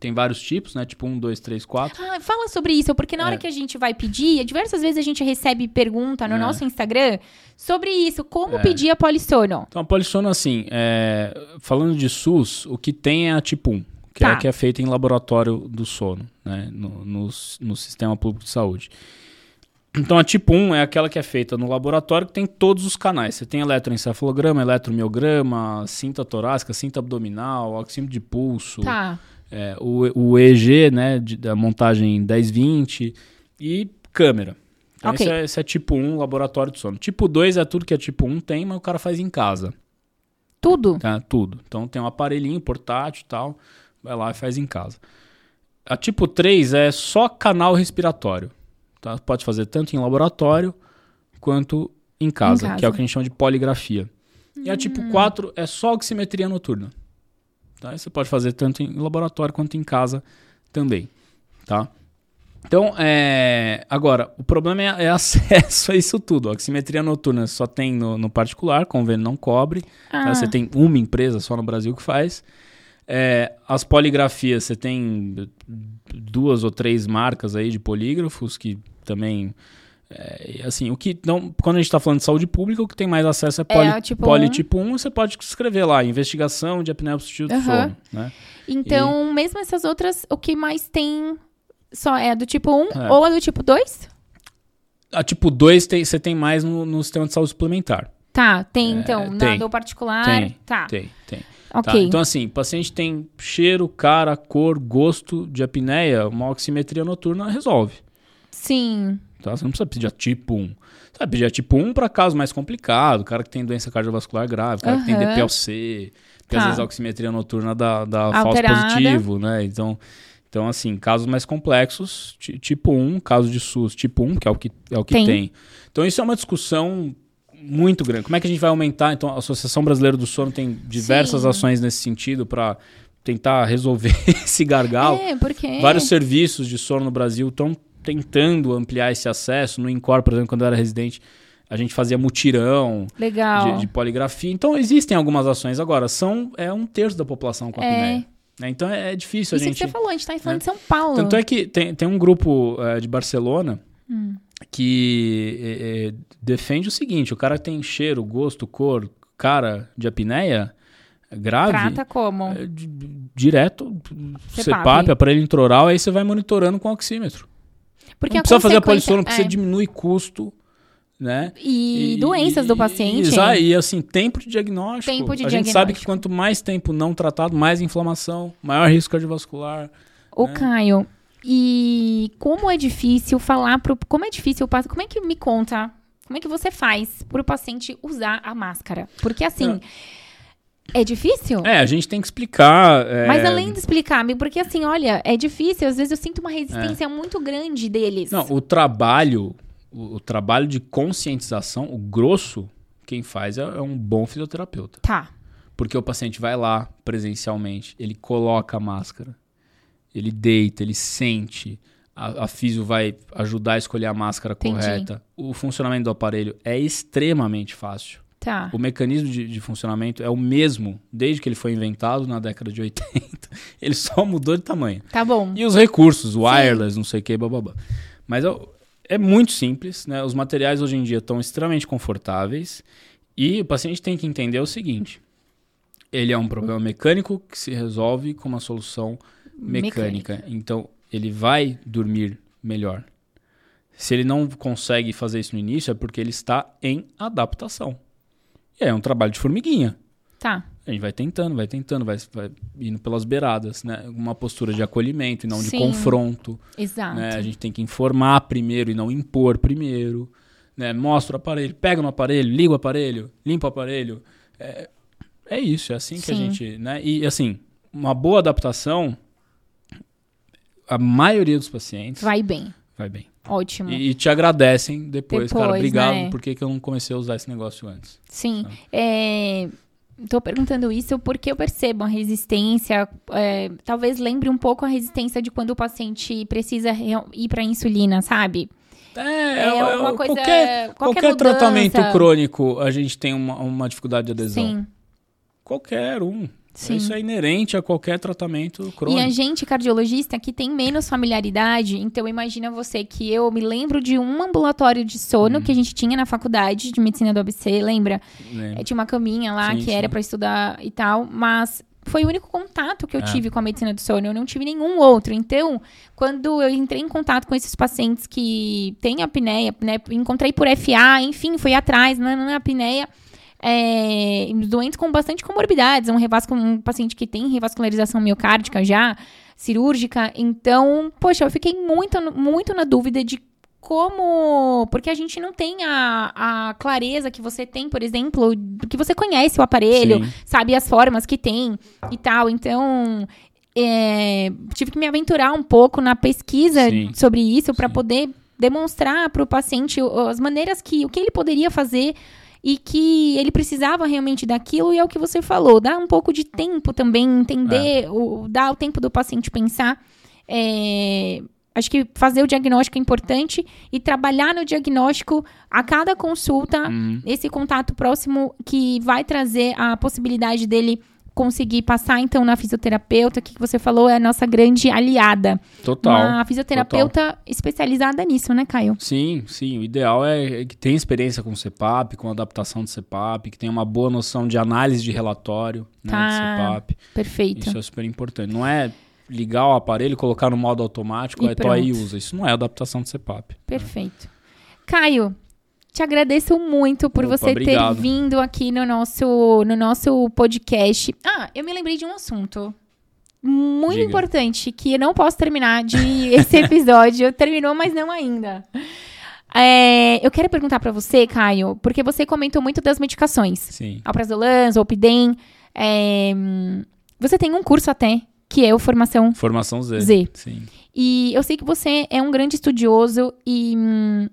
tem vários tipos, né? Tipo 1, 2, 3, 4. Ah, fala sobre isso, porque na hora É. que a gente vai pedir, diversas vezes a gente recebe pergunta no É. nosso Instagram sobre isso, como É. pedir a polissono. Então, a polissono, assim, é, falando de SUS, o que tem é a tipo 1, que é Tá. a que é feita em laboratório do sono, né? No, no, no sistema público de saúde. Então, a tipo 1 é aquela que é feita no laboratório, que tem todos os canais. Você tem eletroencefalograma, eletromiograma, cinta torácica, cinta abdominal, oxímetro de pulso, Tá. É, o, o EG, né, de- da montagem 1020 e câmera. Então, Ok. esse, é, esse é tipo 1, laboratório de sono. Tipo 2 é tudo que é tipo 1 tem, mas o cara faz em casa, Tudo. tá? Tudo. Então tem um aparelhinho portátil e tal, vai lá e faz em casa. A tipo 3 é só canal respiratório. Tá? Pode fazer tanto em laboratório quanto em casa, casa. que é o que a gente chama de poligrafia. E a tipo 4 é só oximetria noturna. Tá? Você pode fazer tanto em laboratório quanto em casa também. Tá? Então, é... agora, o problema é, é (laughs) acesso a isso tudo. A oximetria noturna só tem no, no particular, convênio não cobre. tá? Ah, Você tem uma empresa só no Brasil que faz. É, as poligrafias, você tem duas ou três marcas aí de polígrafos que também. É, assim, o que não, quando a gente está falando de saúde pública, o que tem mais acesso é poli, É, tipo poli um. tipo 1, você pode escrever lá, investigação de apneia obstrutiva do Aham. sono. Né? Então, mesmo essas outras, o que mais tem só é a do tipo 1 É. ou a do tipo 2? A tipo 2 tem, você tem mais no, no sistema de saúde suplementar. Tá, tem então, na tem. do particular. Tem, tá, Tem, tem. ok. Tá? Então, assim, o paciente tem cheiro, cara, cor, gosto de apneia, uma oximetria noturna resolve. Sim. Tá? Você não precisa pedir a tipo 1. Você vai pedir a tipo 1 para caso mais complicado, cara que tem doença cardiovascular grave, cara que tem. DPLC, às Tá. vezes a oximetria noturna dá, dá falso positivo, né? Então, então, assim, casos mais complexos, ti- tipo 1, caso de SUS, tipo 1, que é o que, é o que Tem. tem. Então, isso é uma discussão muito grande. Como é que a gente vai aumentar? Então, a Associação Brasileira do Sono tem diversas Sim. ações nesse sentido para tentar resolver (laughs) esse gargalo. É, porque. Vários serviços de sono no Brasil estão tentando ampliar esse acesso. No Incor, por exemplo, quando eu era residente, a gente fazia mutirão Legal. de, de poligrafia. Então, existem algumas ações. Agora, são é um terço da população com É. apneia. né? Então, é, é difícil Isso a gente... que você falou, a gente tá falando de São Paulo. Tanto é que tem, tem um grupo eh, de Barcelona Hum. que eh, eh, defende o seguinte: o cara tem cheiro, gosto, cor, cara de apneia grave. Trata como? é, di- direto. CPAP, aparelho intraoral, aí você vai monitorando com oxímetro. Porque não precisa fazer a polissono, porque é. você diminui custo, né? E, doenças do paciente. E, assim, tempo de diagnóstico. Tempo de a gente sabe que diagnóstico. quanto mais tempo não tratado, mais inflamação, maior risco cardiovascular. Ô, né? Caio, e como é difícil falar pro. Como é difícil. pa- Como é que me conta? Como é que você faz pro paciente usar a máscara? Porque assim. É difícil? É, a gente tem que explicar. é, Mas além de explicar, amigo, porque assim, olha, é difícil, às vezes eu sinto uma resistência muito grande deles. Não, o trabalho, o, o trabalho de conscientização, o grosso, quem faz é, é um bom fisioterapeuta. Tá. Porque o paciente vai lá presencialmente, ele coloca a máscara, ele deita, ele sente, a, a físio vai ajudar a escolher a máscara Entendi. correta. O funcionamento do aparelho é extremamente fácil. Tá. O mecanismo de, de funcionamento é o mesmo desde que ele foi inventado na década de 80. (laughs) Ele só mudou de tamanho. Tá bom. E os recursos, wireless, não sei o que, bababá. Mas é, é muito simples, né? Os materiais hoje em dia estão extremamente confortáveis e o paciente tem que entender o seguinte: ele é um problema mecânico que se resolve com uma solução mecânica. mecânica. Então, ele vai dormir melhor. Se ele não consegue fazer isso no início, é porque ele está em adaptação. E é um trabalho de formiguinha. Tá. A gente vai tentando, vai tentando, vai, vai indo pelas beiradas, né? Uma postura de acolhimento e não Sim. de confronto. Exato. Né? A gente tem que informar primeiro e não impor primeiro. Né? Mostra o aparelho, pega no aparelho, liga o aparelho, limpa o aparelho. É, é isso, é assim que Sim. a gente. Né? E assim, uma boa adaptação, a maioria dos pacientes. Vai bem. Vai bem. Ótimo. E, e te agradecem depois, depois cara. Obrigado, né? por que eu não comecei a usar esse negócio antes? Sim. É, Estou perguntando isso porque eu percebo a resistência. É, talvez lembre um pouco a resistência de quando o paciente precisa ir para insulina, sabe? É, é, é uma coisa. Qualquer, qualquer, qualquer tratamento crônico, a gente tem uma, uma dificuldade de adesão. Sim. Qualquer um. Sim. Isso é inerente a qualquer tratamento crônico. E a gente, cardiologista, que tem menos familiaridade, então imagina você que eu me lembro de um ambulatório de sono hum. que a gente tinha na faculdade de medicina do ABC, lembra? É, tinha uma caminha lá sim, que sim. era para estudar e tal, mas foi o único contato que eu é. tive com a medicina do sono. Eu não tive nenhum outro. Então, quando eu entrei em contato com esses pacientes que têm apneia, né, encontrei por FA, enfim, fui atrás na, na apneia é, doentes com bastante comorbidades, um, um paciente que tem revascularização miocárdica já, cirúrgica. Então, poxa, eu fiquei muito, muito na dúvida de como. Porque a gente não tem a, a clareza que você tem, por exemplo, que você conhece o aparelho, Sim. sabe as formas que tem e tal. Então. É, tive que me aventurar um pouco na pesquisa Sim. sobre isso para poder demonstrar para o paciente as maneiras que o que ele poderia fazer e que ele precisava realmente daquilo e é o que você falou, dá um pouco de tempo também, entender, é. o, dar o tempo do paciente pensar. É, acho que fazer o diagnóstico é importante e trabalhar no diagnóstico a cada consulta, uhum. esse contato próximo que vai trazer a possibilidade dele conseguir passar, então, na fisioterapeuta, que você falou é a nossa grande aliada. Total. Uma fisioterapeuta total. especializada nisso, né, Caio? Sim, sim. O ideal é que tenha experiência com CEPAP, com adaptação de CEPAP, que tenha uma boa noção de análise de relatório né, tá. de CEPAP. Perfeito. Isso é super importante. Não é ligar o aparelho, colocar no modo automático, e é aí usa. Isso não é adaptação de CEPAP. Né? Perfeito. Né? Caio, te agradeço muito por Opa, você obrigado. ter vindo aqui no nosso, no nosso podcast. Ah, eu me lembrei de um assunto muito Diga. importante que eu não posso terminar de (laughs) esse episódio. Terminou, mas não ainda. É, eu quero perguntar para você, Caio, porque você comentou muito das medicações. Sim. Alprazolam, Zolpidem. É, você tem um curso até, que é o Formação... Formação Z. Z. Sim. E eu sei que você é um grande estudioso e... Hum,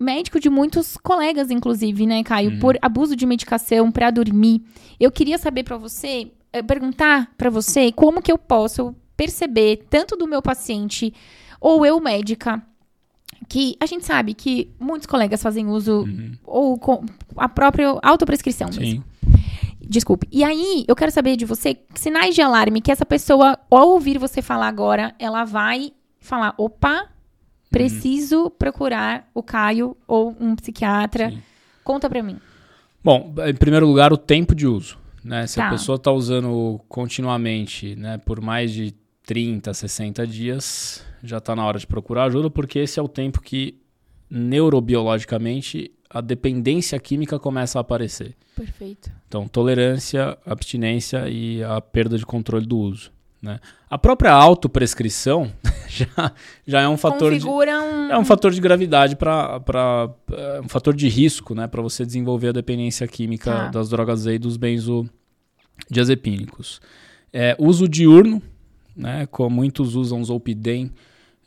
médico de muitos colegas, inclusive, né, Caio, uhum. por abuso de medicação para dormir. Eu queria saber para você, eh, perguntar para você como que eu posso perceber tanto do meu paciente ou eu médica que a gente sabe que muitos colegas fazem uso uhum. ou com a própria autoprescrição Sim. mesmo. Desculpe. E aí, eu quero saber de você sinais de alarme que essa pessoa, ao ouvir você falar agora, ela vai falar: opa, Preciso uhum. procurar o Caio ou um psiquiatra. Sim. Conta pra mim. Bom, em primeiro lugar, o tempo de uso. Né? Se tá. a pessoa está usando continuamente né, por mais de 30, 60 dias, já está na hora de procurar ajuda, porque esse é o tempo que neurobiologicamente a dependência química começa a aparecer. Perfeito. Então, tolerância, abstinência e a perda de controle do uso. Né? A própria autoprescrição (laughs) já, já é um fator de, um... é um fator de gravidade para é um fator de risco né, para você desenvolver a dependência química tá. das drogas e dos benzodiazepínicos. É, uso diurno, né, como muitos usam Zolpidem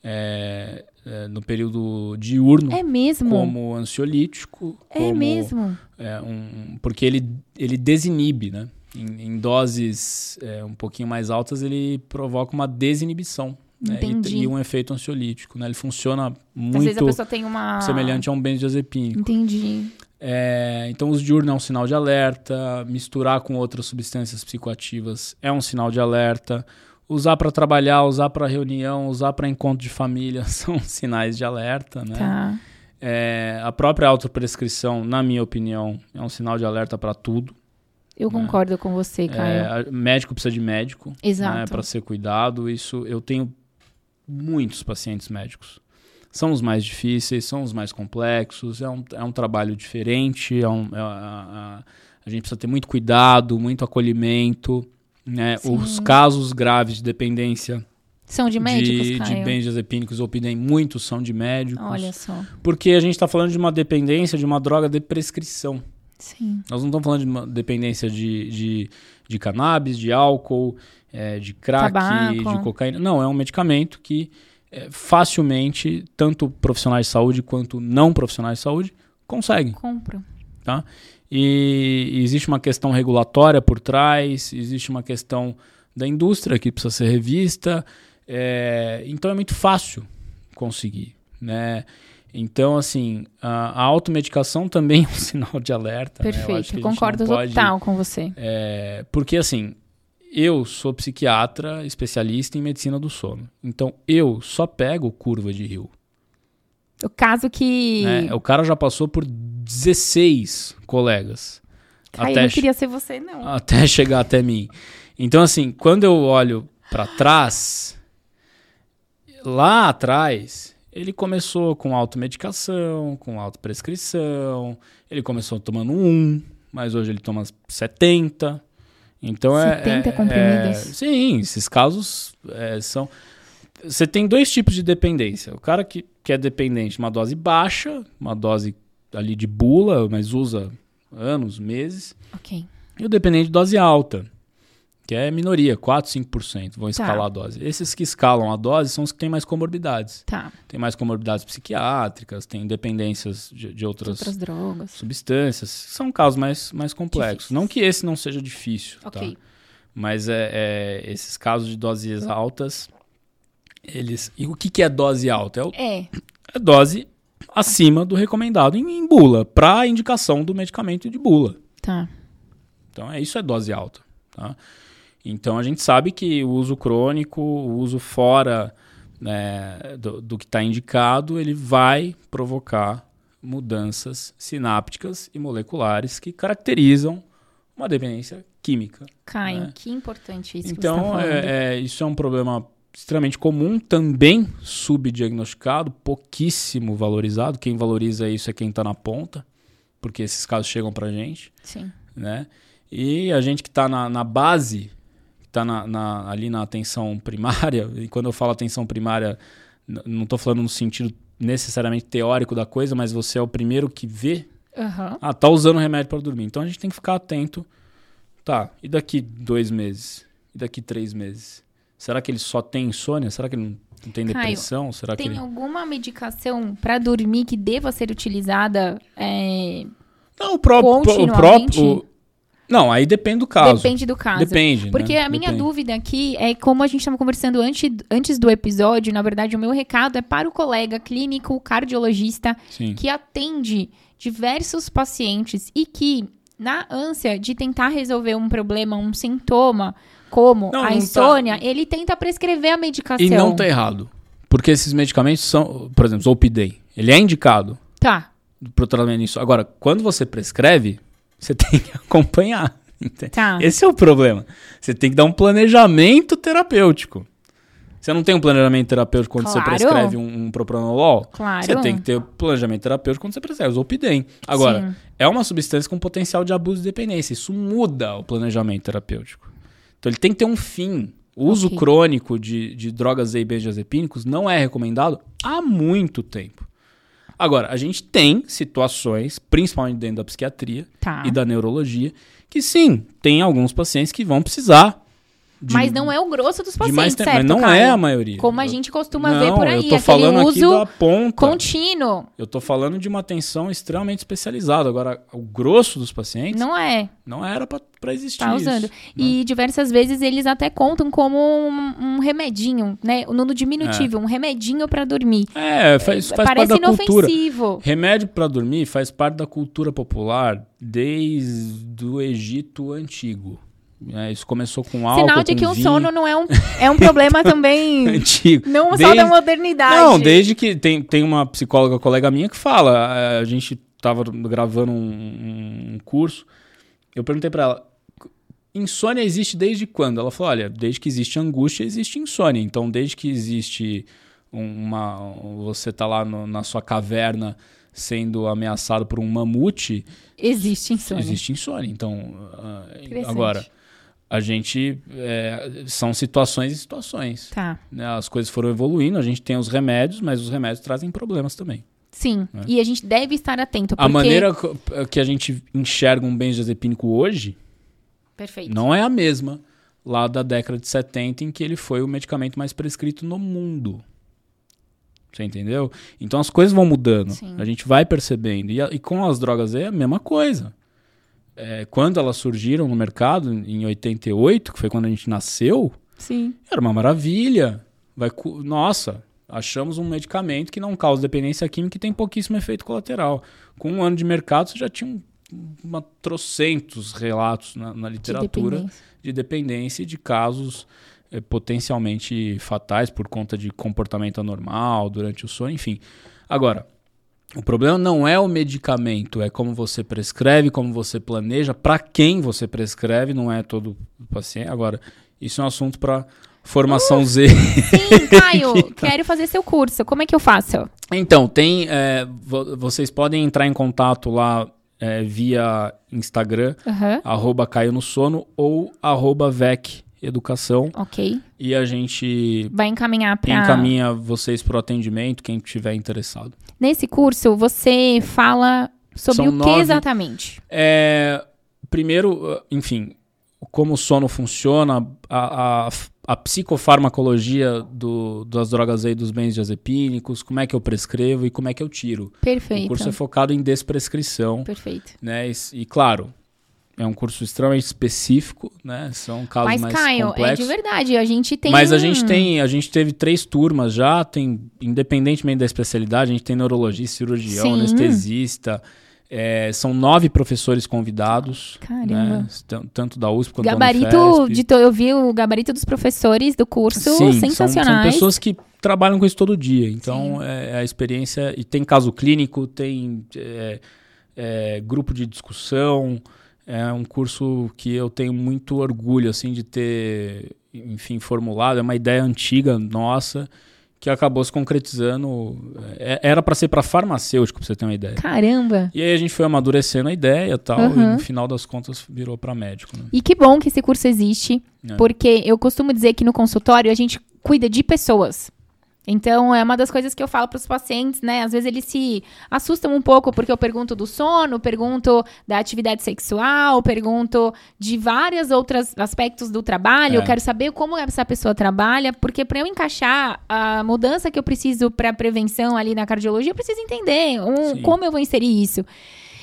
é, é, no período diurno é mesmo? como ansiolítico. É como, mesmo? É, um, porque ele, ele desinibe, né? Em, em doses é, um pouquinho mais altas, ele provoca uma desinibição. Né? E, e, um efeito ansiolítico. Né? Ele funciona muito uma... semelhante a um benzodiazepínico. Entendi. É, então, os diurno é um sinal de alerta, misturar com outras substâncias psicoativas é um sinal de alerta, usar para trabalhar, usar para reunião, usar para encontro de família (laughs) são sinais de alerta, né? Tá. É, a própria autoprescrição, na minha opinião, é um sinal de alerta para tudo. Eu concordo com você, Caio. É, médico precisa de médico né, Exato. para ser cuidado. Isso eu tenho muitos pacientes médicos. São os mais difíceis, são os mais complexos, é um, é um trabalho diferente, é um, é, a, a- gente precisa ter muito cuidado, muito acolhimento. Né? Sim. Os casos graves de dependência São de médicos, de, de benzodiazepínicos ou PIDEM, muitos são de médicos. Olha só. Porque a gente está falando de uma dependência de uma droga de prescrição. Sim. Nós não estamos falando de uma dependência de, de, de cannabis, de álcool, eh, de crack, Tabaco. de cocaína. Não, é um medicamento que eh, facilmente, tanto profissionais de saúde quanto não profissionais de saúde, conseguem. Compro. E, e existe uma questão regulatória por trás, existe uma questão da indústria que precisa ser revista. eh, então é muito fácil conseguir, né? Então, assim, a, a automedicação também é um (laughs) sinal de alerta. né? Eu Perfeito. gente Concordo não pode- total com você. é, porque assim, eu sou psiquiatra especialista em medicina do sono. Então eu só pego curva de rio. O caso que. né? O cara já passou por 16 colegas Caio, até, não che- queria ser você, não. até (laughs) chegar até mim. Então, assim, quando eu olho pra trás, lá atrás, ele começou com automedicação, com autoprescrição, ele começou tomando um, mas hoje ele toma 70. Então é. 70 é- comprimidos? é- sim, esses casos é, são. Você tem dois tipos de dependência. O cara que, que é dependente de uma dose baixa, uma dose ali de bula, mas usa anos, meses. Ok. E o dependente de dose alta, que é minoria, 4, 5% vão Tá. escalar a dose. Esses que escalam a dose são os que têm mais comorbidades. Tá. Tem mais comorbidades psiquiátricas, tem dependências de, de outras, Outras drogas. substâncias. São casos mais, mais complexos. Não que esse não seja difícil, Ok. tá? Mas é, é, esses casos de doses altas, eles... E o que, que é dose alta? É, o- É. é dose acima do recomendado em, em bula, para indicação do medicamento de bula. Tá. Então, é, isso é dose alta. Tá? Então, a gente sabe que o uso crônico, o uso fora né, do, do que está indicado, ele vai provocar mudanças sinápticas e moleculares que caracterizam uma dependência química. Caio, né? que importante isso então, tá falando. é, é, isso é um problema extremamente comum, também subdiagnosticado, pouquíssimo valorizado. Quem valoriza isso é quem está na ponta, porque esses casos chegam para gente Sim. né? E a gente que está na, na base, está na, na- ali na atenção primária, (laughs) e quando eu falo atenção primária, não estou falando no sentido necessariamente teórico da coisa, mas você é o primeiro que vê, Aham. ah, tá usando remédio para dormir. Então a gente tem que ficar atento. Tá, e daqui dois meses? E daqui três meses? Será que ele só tem insônia? Será que ele não, não tem Caio, depressão? Será que Tem ele... alguma medicação pra dormir que deva ser utilizada? é, Não, o próprio... O próprio não, aí depende do caso. Depende do caso. Depende, Porque né? a minha Depende. dúvida aqui é como a gente estava conversando antes, antes do episódio, na verdade, o meu recado é para o colega clínico cardiologista Sim. que atende diversos pacientes e que, na ânsia de tentar resolver um problema, um sintoma, como Não, a não tá- insônia, ele tenta prescrever a medicação. E não tá errado. Porque esses medicamentos são, por exemplo, Zolpidem, ele é indicado Tá. para o tratamento disso. Agora, quando você prescreve, você tem que (laughs) acompanhar. Tá. Esse é o problema. Você tem que dar um planejamento terapêutico. Você não tem um planejamento terapêutico quando você Claro. prescreve um, um propranolol? Claro. Você tem que ter um planejamento terapêutico quando você prescreve o Zolpidem. Agora, Sim. é uma substância com potencial de abuso e dependência. Isso muda o planejamento terapêutico. Então ele tem que ter um fim. O uso Ok. crônico de, de drogas e benzodiazepínicos não é recomendado há muito tempo. Agora, a gente tem situações, principalmente dentro da psiquiatria Tá. e da neurologia, que sim, tem alguns pacientes que vão precisar de, Mas não é o grosso dos pacientes, tempo. certo, Mas não Caio? é a maioria. Como a gente costuma não, ver por aí, eu tô falando aqui uso da ponta. contínuo. Eu tô falando de uma atenção extremamente especializada. Agora, o grosso dos pacientes não, Não é. era pra pra existir Tá isso, usando. né? E diversas vezes eles até contam como um, um remedinho, né? No diminutivo, um remedinho pra dormir. É, faz, faz parte Parece da cultura. inofensivo. Remédio para dormir faz parte da cultura popular desde o Egito antigo. É, isso começou com álcool, Sinal de que o sono não é um, é um (laughs) problema também. (laughs) antigo. Não só Desde- da modernidade. Não, desde que tem, tem uma psicóloga colega minha que fala, eh, a gente tava gravando um, um curso, eu perguntei pra ela, insônia existe desde quando? Ela falou: olha, desde que existe angústia, existe insônia. Então, desde que existe uma. Você tá lá no, na sua caverna sendo ameaçado por um mamute. Existe insônia. Existe insônia. Então, uh, agora, a gente. É, são situações e situações. Tá. Né? As coisas foram evoluindo, a gente tem os remédios, mas os remédios trazem problemas também. Sim, né? e a gente deve estar atento. Porque... A maneira que a gente enxerga um benzodiazepínico hoje Perfeito. não é a mesma lá da década de 70, em que ele foi o medicamento mais prescrito no mundo. Você entendeu? Então as coisas vão mudando. Sim. A gente vai percebendo. E, e, com as drogas é a mesma coisa. É, quando elas surgiram no mercado, em 88, que foi quando a gente nasceu, Sim. era uma maravilha. Vai, nossa, achamos um medicamento que não causa dependência química e tem pouquíssimo efeito colateral. Com um ano de mercado, você já tinha um, uma trocentos relatos na, na literatura de dependência. de dependência de casos é, potencialmente fatais por conta de comportamento anormal durante o sono, enfim. Agora, o problema não é o medicamento, é como você prescreve, como você planeja, para quem você prescreve, não é todo paciente. Agora, isso é um assunto para formação uh, Z. Sim, (laughs) Caio, quero fazer seu curso. Como é que eu faço? Então, tem. É, vocês podem entrar em contato lá é, via Instagram, uhum. arroba Caio no Sono ou arroba VEC educação. Ok. E a gente vai encaminhar para encaminha vocês para o atendimento quem estiver interessado. Nesse curso você fala sobre São o que nove... exatamente? É, primeiro, enfim, como o sono funciona, a, a, a psicofarmacologia do, das drogas aí dos bens diazepínicos, como é que eu prescrevo e como é que eu tiro. Perfeito. O curso é focado em desprescrição. Perfeito. Né? E, e claro, é um curso extremamente específico, né? São casos Mas, mais Caio, complexos. é de verdade, a gente tem Mas a gente tem, a gente teve três turmas já, tem independentemente da especialidade, a gente tem neurologista, cirurgião, Sim. anestesista, é, são nove professores convidados. Caramba. Né? Tanto da USP quanto gabarito da Unifesp. de Eu vi o gabarito dos professores do curso, Sim, sensacionais. São, são pessoas que trabalham com isso todo dia. Então, é, é, a experiência... E tem caso clínico, tem é, é, grupo de discussão é um curso que eu tenho muito orgulho assim de ter, enfim, formulado. É uma ideia antiga nossa que acabou se concretizando. É, era para ser para farmacêutico, para você ter uma ideia. Caramba! E aí a gente foi amadurecendo a ideia e tal, uhum. e no final das contas virou para médico. Né? E que bom que esse curso existe, é. porque eu costumo dizer que no consultório a gente cuida de pessoas. Então, é uma das coisas que eu falo para os pacientes, né? Às vezes eles se assustam um pouco porque eu pergunto do sono, pergunto da atividade sexual, pergunto de vários outros aspectos do trabalho. É. Eu quero saber como essa pessoa trabalha, porque para eu encaixar a mudança que eu preciso para prevenção ali na cardiologia, eu preciso entender um, como eu vou inserir isso.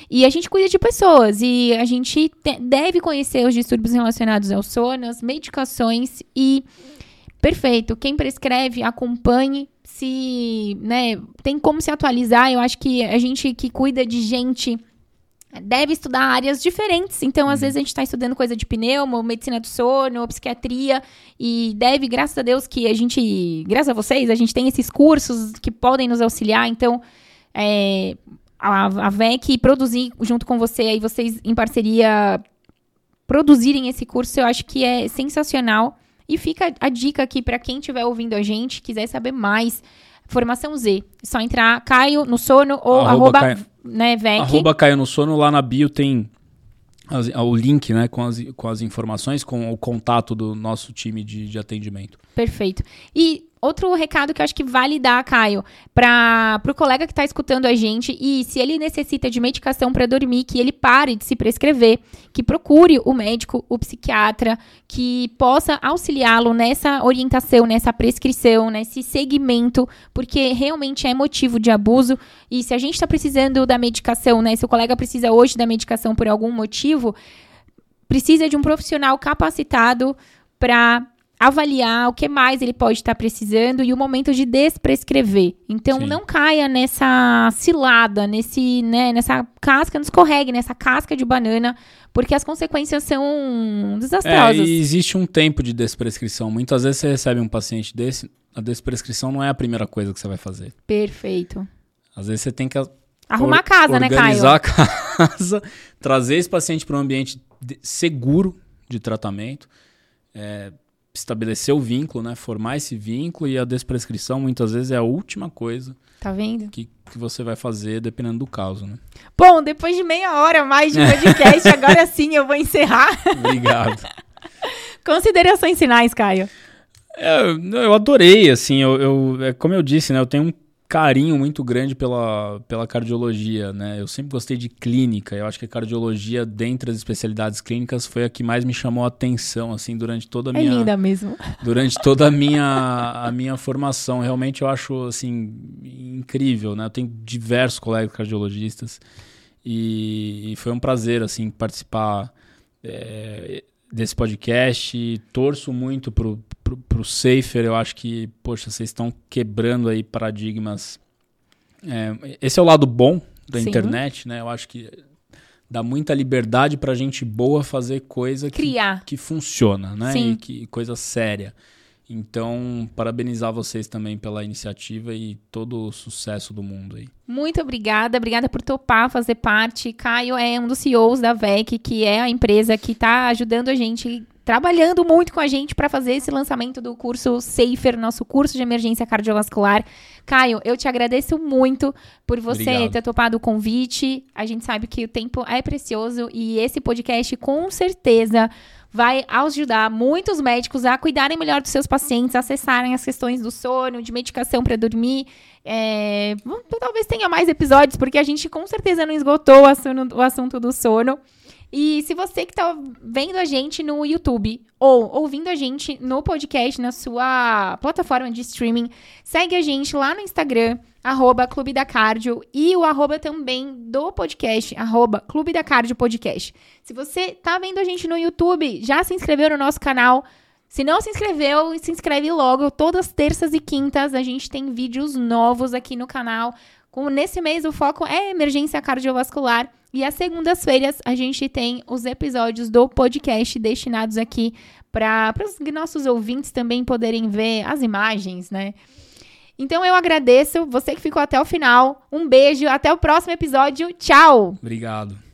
E a gente cuida de pessoas e a gente deve conhecer os distúrbios relacionados ao sono, as medicações e Perfeito. Quem prescreve, acompanhe. Se, né, tem como se atualizar. Eu acho que a gente que cuida de gente deve estudar áreas diferentes. Então, às uhum. vezes, a gente está estudando coisa de pneumo, medicina do sono, psiquiatria, e deve, graças a Deus, que a gente, graças a vocês, a gente tem esses cursos que podem nos auxiliar. Então, é, a, a VEC produzir junto com você, aí vocês em parceria produzirem esse curso, eu acho que é sensacional. E fica a dica aqui para quem estiver ouvindo a gente, quiser saber mais. Formação Z. É só entrar Caio no sono ou arroba, arroba Caio, né, VEC. Arroba Caio no sono, lá na bio tem as, o link né, com, as, com as informações, com o contato do nosso time de, de atendimento. Perfeito. E outro recado que eu acho que vale dar, Caio, para o colega que está escutando a gente e se ele necessita de medicação para dormir, que ele pare de se prescrever, que procure o médico, o psiquiatra, que possa auxiliá-lo nessa orientação, nessa prescrição, nesse segmento, porque realmente é motivo de abuso. E se a gente está precisando da medicação, né? Se o colega precisa hoje da medicação por algum motivo, precisa de um profissional capacitado para avaliar o que mais ele pode estar precisando e o momento de desprescrever. Então Sim. não caia nessa cilada, nesse, né, nessa casca, não escorregue nessa casca de banana, porque as consequências são desastrosas. É, e existe um tempo de desprescrição. Muitas vezes você recebe um paciente desse, a desprescrição não é a primeira coisa que você vai fazer. Perfeito. Às vezes você tem que arrumar a casa, né, Caio? Organizar a casa, (laughs) trazer esse paciente para um ambiente seguro de tratamento. É, estabelecer o vínculo, né? Formar esse vínculo e a desprescrição muitas vezes é a última coisa Tá vendo? que, que você vai fazer dependendo do caso, né? Bom, depois de meia hora mais de podcast, (laughs) agora sim eu vou encerrar. Obrigado. (laughs) Considerações finais, Caio. É, eu eu adorei, assim, eu, eu- é como eu disse, né? Eu tenho um carinho muito grande pela, pela cardiologia, né? Eu sempre gostei de clínica. Eu acho que a cardiologia, dentre as especialidades clínicas, foi a que mais me chamou a atenção, assim, durante toda a É minha linda mesmo. durante (laughs) toda a minha, a minha formação. Realmente eu acho assim incrível, né? Eu tenho diversos colegas cardiologistas e, e foi um prazer assim participar é, desse podcast. Torço muito pro, pro, pro Safer. Eu acho que, poxa, vocês estão quebrando aí paradigmas. É, esse é o lado bom da Sim. internet, né? Eu acho que dá muita liberdade pra gente boa fazer coisa que Criar. que funciona, né? Sim. E que coisa séria. Então, parabenizar vocês também pela iniciativa e todo o sucesso do mundo aí. Muito obrigada, obrigada por topar fazer parte. Caio é um dos CEOs da VEC, que é a empresa que está ajudando a gente, trabalhando muito com a gente para fazer esse lançamento do curso Safer, nosso curso de emergência cardiovascular. Caio, eu te agradeço muito por você Obrigado. ter topado o convite. A gente sabe que o tempo é precioso e esse podcast com certeza vai ajudar muitos médicos a cuidarem melhor dos seus pacientes, acessarem as questões do sono, de medicação para dormir. É, talvez tenha mais episódios, porque a gente com certeza não esgotou o assunto, o assunto do sono. E se você que tá vendo a gente no YouTube ou ouvindo a gente no podcast, na sua plataforma de streaming, segue a gente lá no Instagram, arroba Clube da Cardio, e o arroba também do podcast, arroba Clube da Cardio Podcast. Se você tá vendo a gente no YouTube, já se inscreveu no nosso canal, se não se inscreveu, se inscreve logo. Todas terças e quintas a gente tem vídeos novos aqui no canal. Como nesse mês o foco é emergência cardiovascular. E às segundas-feiras a gente tem os episódios do podcast destinados aqui para os nossos ouvintes também poderem ver as imagens, né? Então eu agradeço você que ficou até o final. Um beijo, até o próximo episódio. Tchau! Obrigado.